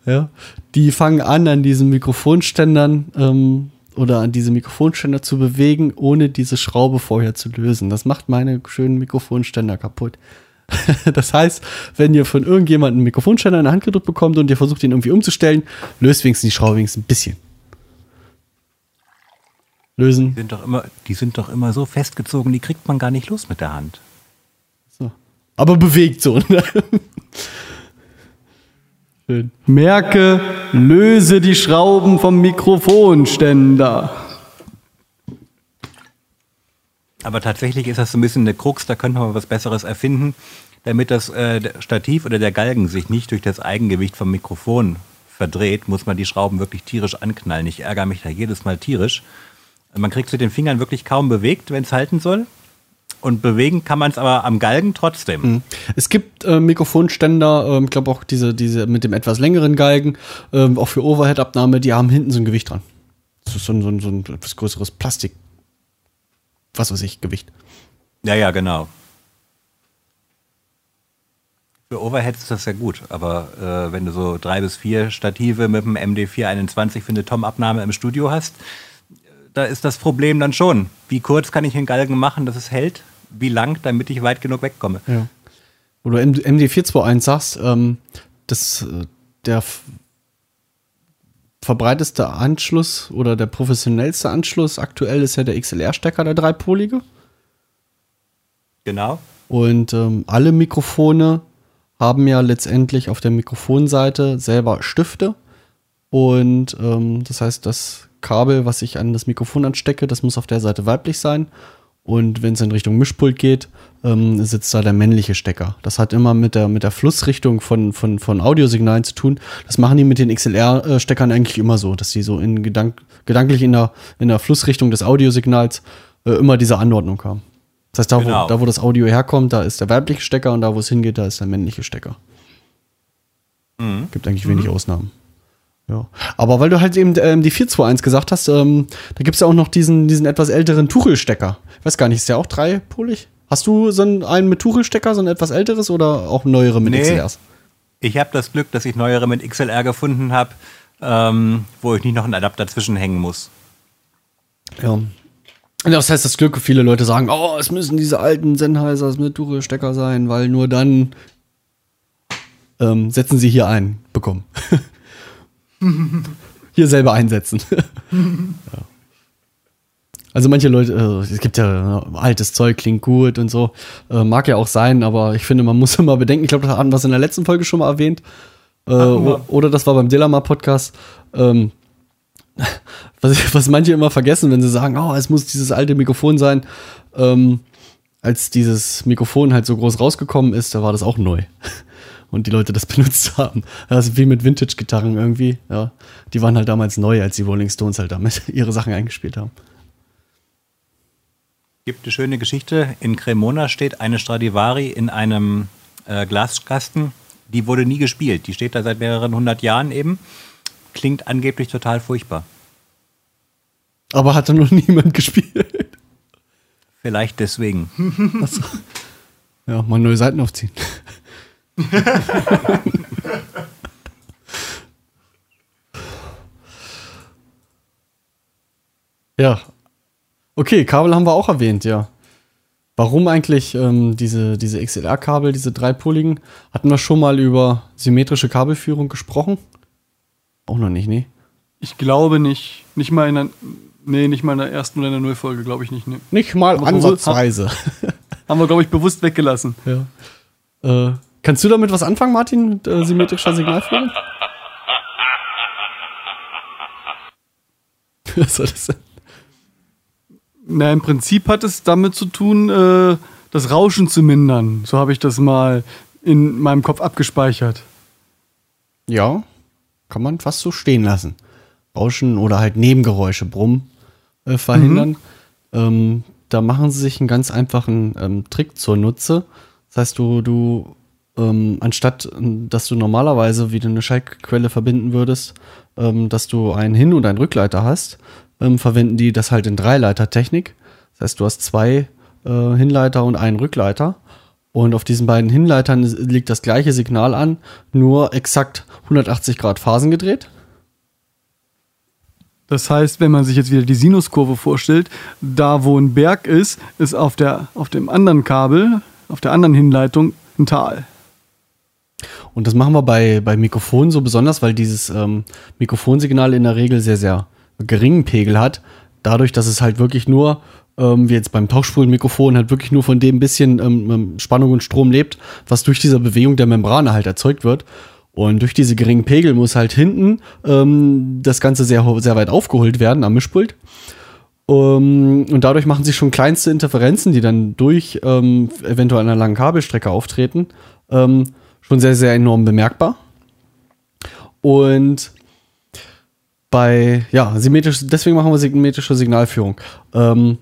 ja. Die fangen an, an diesen Mikrofonständern ähm, oder an diese Mikrofonständer zu bewegen, ohne diese Schraube vorher zu lösen. Das macht meine schönen Mikrofonständer kaputt. [laughs] Das heißt, wenn ihr von irgendjemandem einen Mikrofonständer in der Hand gedrückt bekommt und ihr versucht, ihn irgendwie umzustellen, löst wenigstens die Schraube wenigstens ein bisschen. Lösen. Die sind, doch immer, die sind doch immer so festgezogen, die kriegt man gar nicht los mit der Hand. So. Aber bewegt so. Ne? [laughs] Schön. Merke, löse die Schrauben vom Mikrofonständer. Aber tatsächlich ist das so ein bisschen eine Krux, da könnte man was Besseres erfinden, damit das äh, Stativ oder der Galgen sich nicht durch das Eigengewicht vom Mikrofon verdreht, muss man die Schrauben wirklich tierisch anknallen. Ich ärgere mich da jedes Mal tierisch. Man kriegt es mit den Fingern wirklich kaum bewegt, wenn es halten soll. Und bewegen kann man es aber am Galgen trotzdem. Es gibt äh, Mikrofonständer, ähm, ich glaube auch diese, diese mit dem etwas längeren Galgen, ähm, auch für Overhead-Abnahme, die haben hinten so ein Gewicht dran. Das ist so ein, so ein, so ein etwas größeres Plastik. Was weiß ich, Gewicht. Ja, ja, genau. Für Overheads ist das ja gut, aber äh, wenn du so drei bis vier Stative mit dem MD421 für eine Tom-Abnahme im Studio hast, da ist das Problem dann schon. Wie kurz kann ich den Galgen machen, dass es hält? Wie lang, damit ich weit genug wegkomme? Ja. Wo du MD421 sagst, ähm, das, äh, der verbreiteste Anschluss oder der professionellste Anschluss aktuell ist ja der XLR-Stecker, der dreipolige. Genau. Und ähm, alle Mikrofone haben ja letztendlich auf der Mikrofonseite selber Stifte. Und ähm, das heißt, das Kabel, was ich an das Mikrofon anstecke, das muss auf der Seite weiblich sein. Und wenn es in Richtung Mischpult geht, ähm, sitzt da der männliche Stecker. Das hat immer mit der, mit der Flussrichtung von, von, von Audiosignalen zu tun. Das machen die mit den XLR-Steckern eigentlich immer so, dass die so in gedank gedanklich in der, in der Flussrichtung des Audiosignals äh, immer diese Anordnung haben. Das heißt, da, Genau. wo, da, wo das Audio herkommt, da ist der weibliche Stecker und da, wo es hingeht, da ist der männliche Stecker. Gibt eigentlich wenig Ausnahmen. Ja. Aber weil du halt eben ähm, die 421 gesagt hast, ähm, da gibt es ja auch noch diesen, diesen etwas älteren Tuchel-Stecker. Ich weiß gar nicht, ist der auch dreipolig? Hast du so einen, einen mit Tuchel-Stecker, so ein etwas älteres oder auch neuere mit Nee. XLRs? Ich habe das Glück, dass ich neuere mit XLR gefunden habe, ähm, wo ich nicht noch einen Adapter zwischenhängen muss. Ja. Das heißt, das Glück, viele Leute sagen, oh, es müssen diese alten Sennheisers mit Tuchel-Stecker sein, weil nur dann ähm, setzen sie hier ein, bekommen. [laughs] [laughs] hier selber einsetzen. [laughs] ja. Also manche Leute, äh, es gibt ja äh, altes Zeug, klingt gut und so, äh, mag ja auch sein, aber ich finde, man [laughs] muss immer bedenken, ich glaube, das hatten wir es in der letzten Folge schon mal erwähnt, äh, o- oder das war beim Dillamar-Podcast, ähm, was, was manche immer vergessen, wenn sie sagen, oh, es muss dieses alte Mikrofon sein, ähm, als dieses Mikrofon halt so groß rausgekommen ist, da war das auch neu. Und die Leute das [laughs] benutzt haben. Das ist wie mit Vintage-Gitarren irgendwie. Ja. Die waren halt damals neu, als die Rolling Stones halt damit [laughs] ihre Sachen eingespielt haben. Gibt eine schöne Geschichte. In Cremona steht eine Stradivari in einem äh, Glaskasten. Die wurde nie gespielt. Die steht da seit mehreren hundert Jahren eben. Klingt angeblich total furchtbar. Aber hatte noch [laughs] niemand gespielt. Vielleicht deswegen. Ja, mal neue Seiten aufziehen. [laughs] ja. Okay, Kabel haben wir auch erwähnt, ja. Warum eigentlich ähm, diese, diese XLR-Kabel, diese dreipoligen? Hatten wir schon mal über symmetrische Kabelführung gesprochen? Auch noch nicht, nee. Ich glaube nicht. Nicht mal in der, nee, nicht mal in der ersten oder in der Nullfolge, glaube ich nicht. Nee. Nicht mal Aber ansatzweise. Haben wir, glaube ich, bewusst weggelassen. [laughs] ja. äh, kannst du damit was anfangen, Martin, mit äh, symmetrischer Signalführung? [laughs] was soll das denn? Na, im Prinzip hat es damit zu tun, äh, das Rauschen zu mindern. So habe ich das mal in meinem Kopf abgespeichert. Ja, kann man fast so stehen lassen. Rauschen oder halt Nebengeräusche, Brummen äh, verhindern. Ähm, da machen sie sich einen ganz einfachen ähm, Trick zur Nutze. Das heißt, du, du ähm, anstatt dass du normalerweise wieder eine Schaltquelle verbinden würdest, ähm, dass du einen Hin- und einen Rückleiter hast, ähm, verwenden die das halt in Dreileitertechnik. Das heißt, du hast zwei äh, Hinleiter und einen Rückleiter. Und auf diesen beiden Hinleitern liegt das gleiche Signal an, nur exakt 180 Grad Phasen gedreht. Das heißt, wenn man sich jetzt wieder die Sinuskurve vorstellt, da wo ein Berg ist, ist auf, der, auf dem anderen Kabel, auf der anderen Hinleitung ein Tal. Und das machen wir bei, bei Mikrofonen so besonders, weil dieses ähm, Mikrofonsignal in der Regel sehr, sehr geringen Pegel hat. Dadurch, dass es halt wirklich nur, ähm, wie jetzt beim Tauchspulenmikrofon, halt wirklich nur von dem bisschen ähm, ähm Spannung und Strom lebt, was durch diese Bewegung der Membrane halt erzeugt wird. Und durch diese geringen Pegel muss halt hinten ähm, das Ganze sehr, sehr weit aufgeholt werden am Mischpult. Um, und dadurch machen sich schon kleinste Interferenzen, die dann durch ähm, eventuell einer langen Kabelstrecke auftreten, ähm, schon sehr, sehr enorm bemerkbar. Und bei, ja, symmetrisch, deswegen machen wir symmetrische Signalführung. Ähm,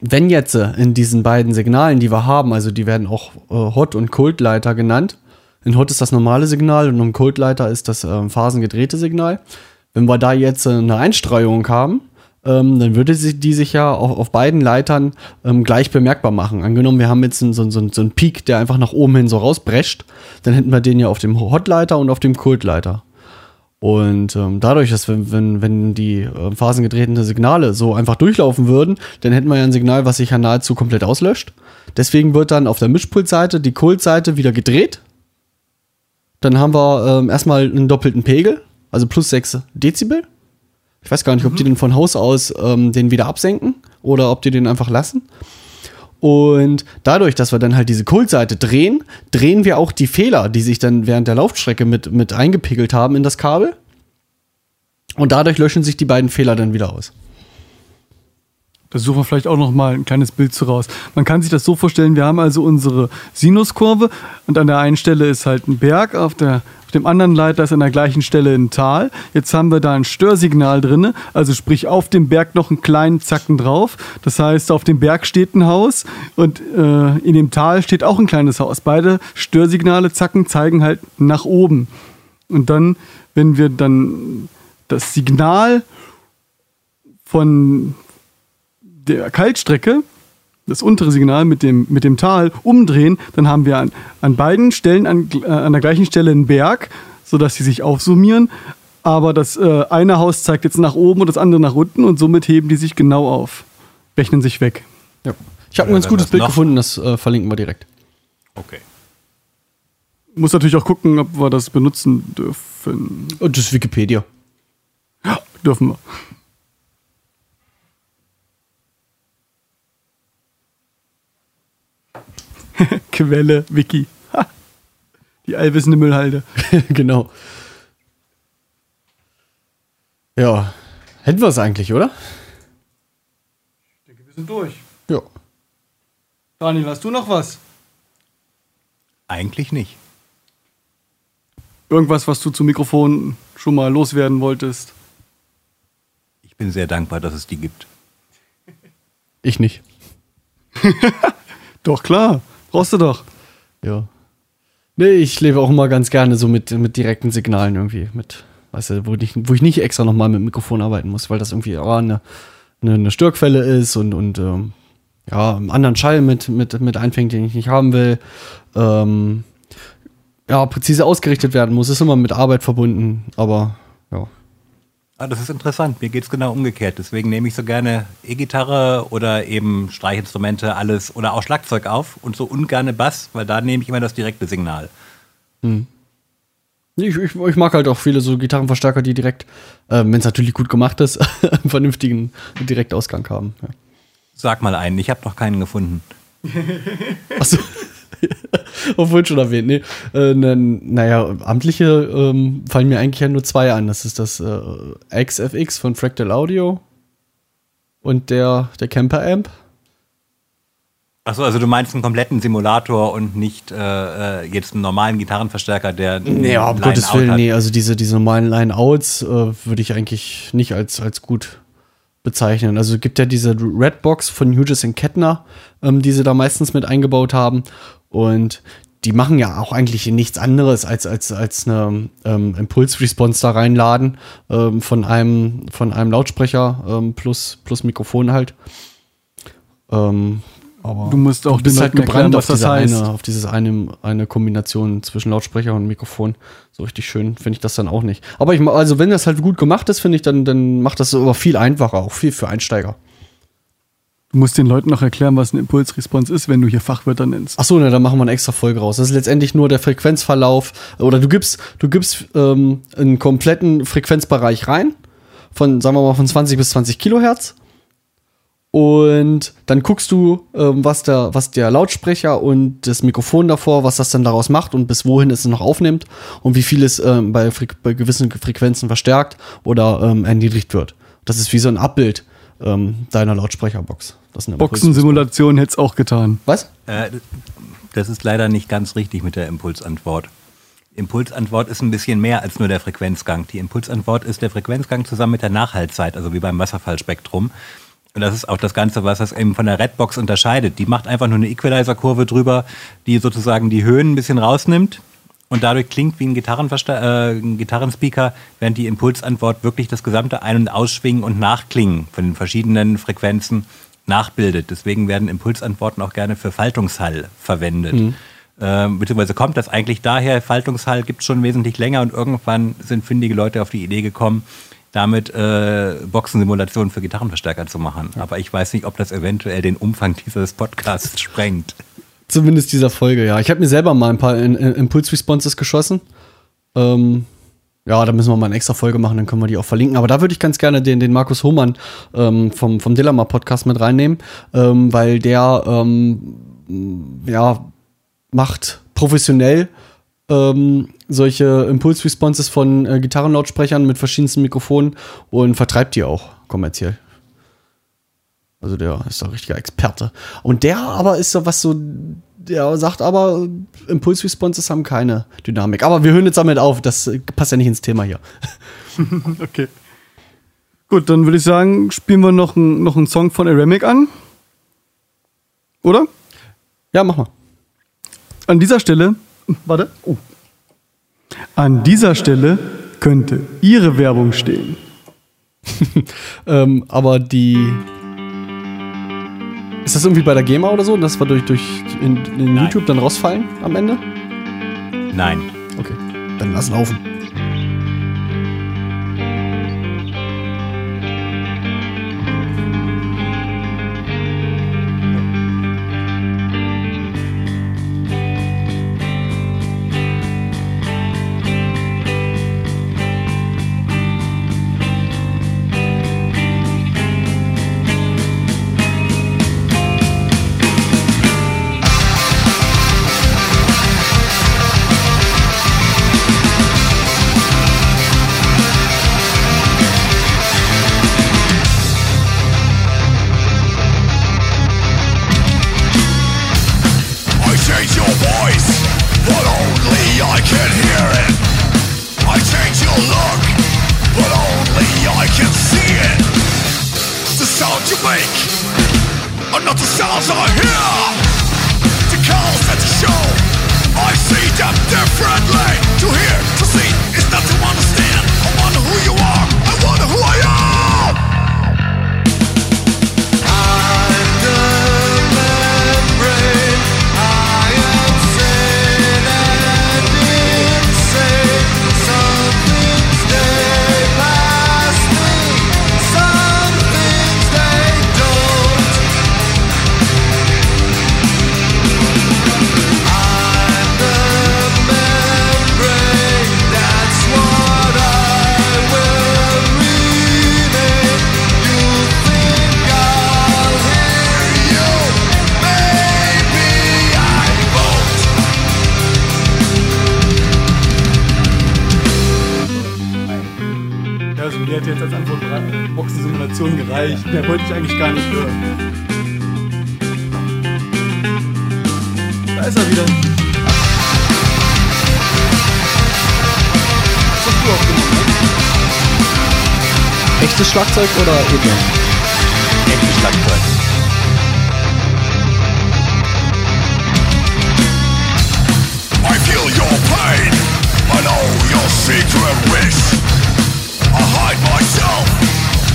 wenn jetzt in diesen beiden Signalen, die wir haben, also die werden auch äh, Hot- und Cold-Leiter genannt, in Hot ist das normale Signal und im Cold-Leiter ist das äh, phasengedrehte Signal. Wenn wir da jetzt äh, eine Einstreuung haben, ähm, dann würde sie, die sich ja auf, auf beiden Leitern ähm, gleich bemerkbar machen. Angenommen, wir haben jetzt so, so, so einen Peak, der einfach nach oben hin so rausbrescht, dann hätten wir den ja auf dem Hot-Leiter und auf dem Cold-Leiter. Und ähm, dadurch, dass wenn, wenn, wenn die äh, phasengedrehten Signale so einfach durchlaufen würden, dann hätten wir ja ein Signal, was sich ja nahezu komplett auslöscht. Deswegen wird dann auf der Mischpultseite die Cold-Seite wieder gedreht dann haben wir ähm, erstmal einen doppelten Pegel, also plus 6 Dezibel. Ich weiß gar nicht, ob die den von Haus aus ähm, den wieder absenken oder ob die den einfach lassen. Und dadurch, dass wir dann halt diese Kultseite drehen, drehen wir auch die Fehler, die sich dann während der Laufstrecke mit, mit eingepegelt haben in das Kabel. Und dadurch löschen sich die beiden Fehler dann wieder aus. Da suchen wir vielleicht auch noch mal ein kleines Bild zu raus. Man kann sich das so vorstellen, wir haben also unsere Sinuskurve und an der einen Stelle ist halt ein Berg, auf, der, auf dem anderen Leiter ist an der gleichen Stelle ein Tal. Jetzt haben wir da ein Störsignal drin, also sprich auf dem Berg noch einen kleinen Zacken drauf. Das heißt, auf dem Berg steht ein Haus und äh, in dem Tal steht auch ein kleines Haus. Beide Störsignale, Zacken zeigen halt nach oben. Und dann, wenn wir dann das Signal von, der Kaltstrecke, das untere Signal mit dem, mit dem Tal, umdrehen, dann haben wir an, an beiden Stellen, an, äh, an der gleichen Stelle einen Berg, sodass sie sich aufsummieren. Aber das äh, eine Haus zeigt jetzt nach oben und das andere nach unten und somit heben die sich genau auf, rechnen sich weg. Ja. Ich habe ein ganz gutes Bild noch- gefunden, das äh, verlinken wir direkt. Okay. Muss natürlich auch gucken, ob wir das benutzen dürfen. Und das ist Wikipedia. Ja, dürfen wir. [laughs] Quelle, Wiki. Die allwissende Müllhalde. [laughs] genau. Ja. Hätten wir es eigentlich, oder? Ich denke, wir sind durch. Ja. Daniel, hast du noch was? Eigentlich nicht. Irgendwas, was du zum Mikrofon schon mal loswerden wolltest? Ich bin sehr dankbar, dass es die gibt. Ich nicht. [laughs] Doch, klar. Brauchst du doch. Ja. Nee, ich lebe auch immer ganz gerne so mit, mit direkten Signalen irgendwie. Mit, weißt du, wo ich, wo ich nicht extra nochmal mit Mikrofon arbeiten muss, weil das irgendwie oh, eine, eine, eine Störquelle ist und, und ähm, ja, einen anderen Schall mit, mit, mit einfängt, den ich nicht haben will. Ähm, ja, präzise ausgerichtet werden muss. Ist immer mit Arbeit verbunden, aber ja. Ah, das ist interessant. Mir geht es genau umgekehrt. Deswegen nehme ich so gerne E-Gitarre oder eben Streichinstrumente, alles oder auch Schlagzeug auf und so ungerne Bass, weil da nehme ich immer das direkte Signal. Ich, ich, ich mag halt auch viele so Gitarrenverstärker, die direkt, äh, wenn es natürlich gut gemacht ist, [laughs] einen vernünftigen Direktausgang haben. Ja. Sag mal einen, ich habe noch keinen gefunden. Achso. [laughs] Obwohl schon erwähnt, nee. Äh, ne, naja, amtliche ähm, fallen mir eigentlich ja nur zwei an. Das ist das äh, XFX von Fractal Audio und der, der Camper Amp. Achso, also du meinst einen kompletten Simulator und nicht äh, äh, jetzt einen normalen Gitarrenverstärker, der. Nee, um Gottes Willen, nee. Also diese, diese normalen Line-Outs äh, würde ich eigentlich nicht als, als gut bezeichnen. Also es gibt ja diese Redbox von Hughes Kettner, ähm, die sie da meistens mit eingebaut haben. Und die machen ja auch eigentlich nichts anderes als, als, als eine ähm, Impulsresponse da reinladen ähm, von, einem, von einem Lautsprecher ähm, plus, plus Mikrofon halt. Ähm, aber Du musst auch du bist halt erklären, gebrannt was auf das diese eine, auf dieses eine, eine Kombination zwischen Lautsprecher und Mikrofon. So richtig schön finde ich das dann auch nicht. Aber ich, also wenn das halt gut gemacht ist, finde ich, dann, dann macht das aber viel einfacher, auch viel für Einsteiger. Du musst den Leuten noch erklären, was eine Impulsresponse ist, wenn du hier Fachwörter nennst. Ach so, ne, dann machen wir eine extra Folge raus. Das ist letztendlich nur der Frequenzverlauf. Oder du gibst, du gibst ähm, einen kompletten Frequenzbereich rein. Von, sagen wir mal, von 20 bis 20 Kilohertz. Und dann guckst du, ähm, was, der, was der Lautsprecher und das Mikrofon davor, was das dann daraus macht und bis wohin es noch aufnimmt und wie viel es ähm, bei, bei gewissen Frequenzen verstärkt oder ähm, erniedrigt wird. Das ist wie so ein Abbild ähm, deiner Lautsprecherbox. Das ist eine Boxensimulation hätte es auch getan. Was? Äh, das ist leider nicht ganz richtig mit der Impulsantwort. Impulsantwort ist ein bisschen mehr als nur der Frequenzgang. Die Impulsantwort ist der Frequenzgang zusammen mit der Nachhaltzeit, also wie beim Wasserfallspektrum. Und das ist auch das Ganze, was das eben von der Redbox unterscheidet. Die macht einfach nur eine Equalizer-Kurve drüber, die sozusagen die Höhen ein bisschen rausnimmt und dadurch klingt wie ein, Gitarrenversta äh, ein Gitarrenspeaker, während die Impulsantwort wirklich das gesamte Ein- und Ausschwingen und Nachklingen von den verschiedenen Frequenzen nachbildet. Deswegen werden Impulsantworten auch gerne für Faltungshall verwendet. Ähm, beziehungsweise kommt das eigentlich daher, Faltungshall gibt es schon wesentlich länger und irgendwann sind findige Leute auf die Idee gekommen, damit äh, Boxensimulationen für Gitarrenverstärker zu machen. Aber ich weiß nicht, ob das eventuell den Umfang dieses Podcasts [laughs] sprengt. Zumindest dieser Folge, ja. Ich habe mir selber mal ein paar Impulse-Responses geschossen. Ähm, ja, da müssen wir mal eine extra Folge machen, dann können wir die auch verlinken. Aber da würde ich ganz gerne den, den Markus Hohmann ähm, vom, vom Dillamar Podcast mit reinnehmen, ähm, weil der ähm, ja, macht professionell ähm, solche Impulse-Responses von äh, Gitarrenlautsprechern mit verschiedensten Mikrofonen und vertreibt die auch kommerziell. Also der ist ein richtiger Experte. Und der aber ist so was so, der sagt aber, Impulse-Responses haben keine Dynamik. Aber wir hören jetzt damit auf, das passt ja nicht ins Thema hier. [laughs] Okay. Gut, dann würde ich sagen, spielen wir noch, ein, noch einen Song von Aramic an. Oder? Ja, mach mal. An dieser Stelle, warte. Oh. An dieser Stelle könnte Ihre Werbung stehen. [laughs] Ähm, aber die. Ist das irgendwie bei der GEMA oder so, dass wir durch, durch in, in. YouTube dann rausfallen am Ende? Nein. Okay, dann lass laufen. Schlagzeug oder E-Gitarre? echtes Schlagzeug. I feel your pain. I know your secret wish. I hide myself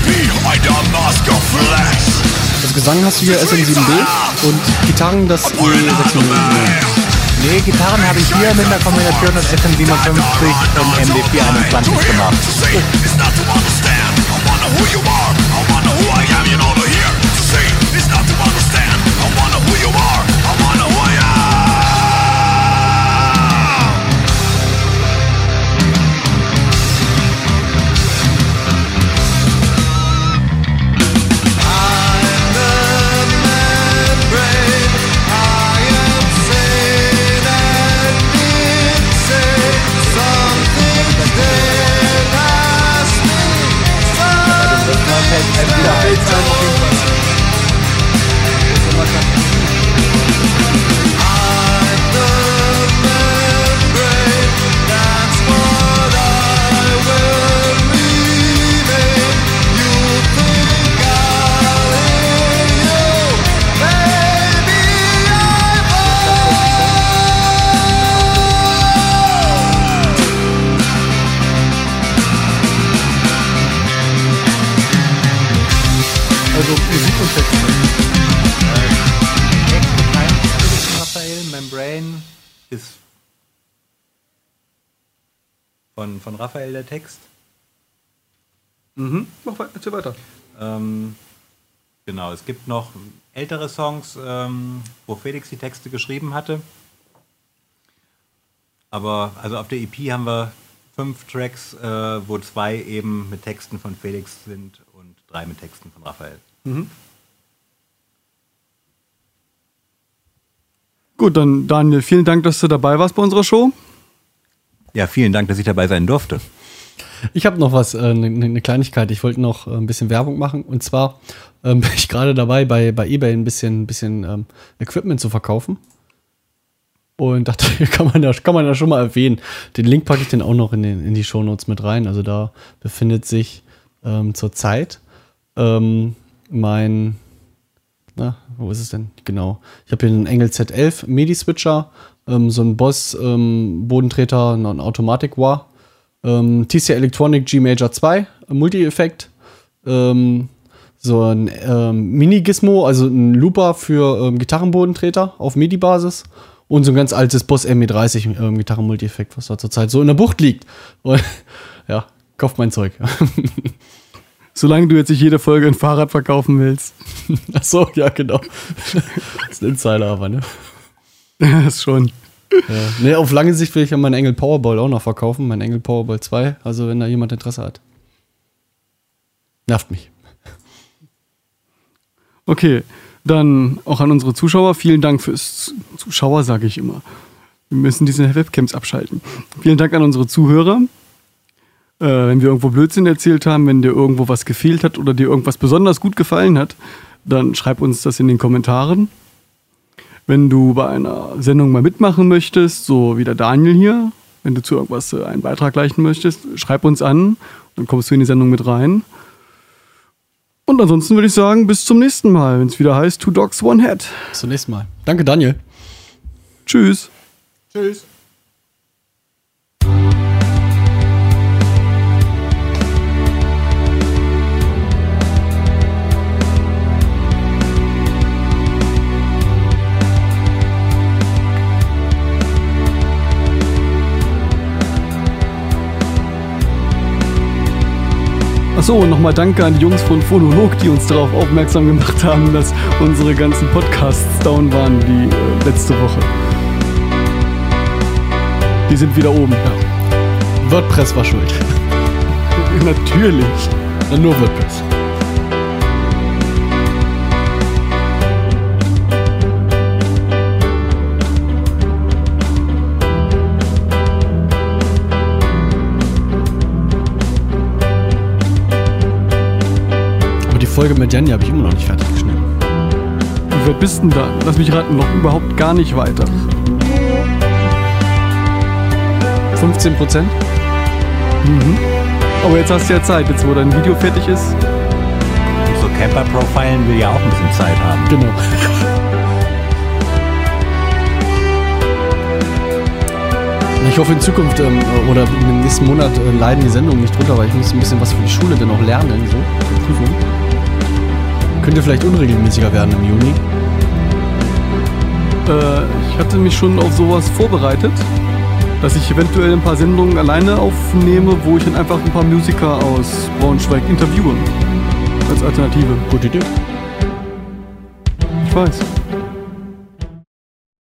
behind a mask of flesh. Das Gesang hast du hier SM7B und Gitarren das E609. Nee, Gitarren habe ich hier mit einer Kombination aus SM57 und MD421 gemacht. Who you are. Von, Raphael der Text. Mhm. Mach weiter, erzähl weiter. Ähm, genau, es gibt noch ältere Songs, ähm, wo Felix die Texte geschrieben hatte. Aber also auf der EP haben wir fünf Tracks, äh, wo zwei eben mit Texten von Felix sind und drei mit Texten von Raphael. Gut, dann Daniel, vielen Dank, dass du dabei warst bei unserer Show. Ja, vielen Dank, dass ich dabei sein durfte. Ich habe noch was, eine äh, ne ne Kleinigkeit. Ich wollte noch äh, ein bisschen Werbung machen. Und zwar ähm, [laughs] bin ich gerade dabei, bei, bei eBay ein bisschen, bisschen ähm, Equipment zu verkaufen. Und [laughs] dachte, kann man, da, kann man da schon mal erwähnen. Den Link packe ich dann auch noch in, den, in die Shownotes mit rein. Also da befindet sich ähm, zurzeit ähm, mein, na, wo ist es denn? Genau. Ich habe hier einen Engel Z11 MIDI-Switcher, ähm, so einen Boss ähm, Bodentreter, einen Automatic Wah, ähm, TC Electronic G Major 2, Multi-Effekt, ähm, so ein ähm, Mini-Gizmo, also ein Looper für ähm, Gitarrenbodentreter auf MIDI-Basis und so ein ganz altes Boss ME30 ähm, Gitarren-Multi-Effekt, was da zurzeit so in der Bucht liegt. Und [laughs] ja, kauft mein Zeug. [laughs] Solange du jetzt nicht jede Folge ein Fahrrad verkaufen willst. Ach so, ja, genau. [laughs] Das ist ein Insider aber, ne? [laughs] das schon. Ja. Ne, auf lange Sicht will ich ja meinen Engel Powerball auch noch verkaufen, meinen Engel Powerball 2, also wenn da jemand Interesse hat. Nervt mich. Okay, dann auch an unsere Zuschauer. Vielen Dank fürs Zuschauer, sage ich immer. Wir müssen diese Webcams abschalten. Vielen Dank an unsere Zuhörer. Äh, wenn wir irgendwo Blödsinn erzählt haben, wenn dir irgendwo was gefehlt hat oder dir irgendwas besonders gut gefallen hat, dann schreib uns das in den Kommentaren. Wenn du bei einer Sendung mal mitmachen möchtest, so wie der Daniel hier, wenn du zu irgendwas äh, einen Beitrag leisten möchtest, schreib uns an, dann kommst du in die Sendung mit rein. Und ansonsten würde ich sagen, bis zum nächsten Mal, wenn es wieder heißt Two Dogs, One Head. Bis zum nächsten Mal. Danke, Daniel. Tschüss. Tschüss. Achso, und nochmal danke an die Jungs von Phonolog, die uns darauf aufmerksam gemacht haben, dass unsere ganzen Podcasts down waren die äh, letzte Woche. Die sind wieder oben. WordPress war schuld. [laughs] Natürlich. Ja, nur WordPress. Folge mit Jenny habe ich immer noch nicht fertig geschnitten. Weit bist denn da? Lass mich raten, noch überhaupt gar nicht weiter. 15 Prozent? Aber jetzt hast du ja Zeit, jetzt wo dein Video fertig ist. Ist okay. Camper profilen will ja auch ein bisschen Zeit haben. Genau. Ich hoffe in Zukunft ähm, oder im nächsten Monat äh, leiden die Sendungen nicht drunter, weil ich muss ein bisschen was für die Schule dann auch lernen, so, für Prüfung. Könnte vielleicht unregelmäßiger werden im Juni. Äh, ich hatte mich schon auf sowas vorbereitet, dass ich eventuell ein paar Sendungen alleine aufnehme, wo ich dann einfach ein paar Musiker aus Braunschweig interviewe. Als Alternative. Gute Idee. Ich weiß.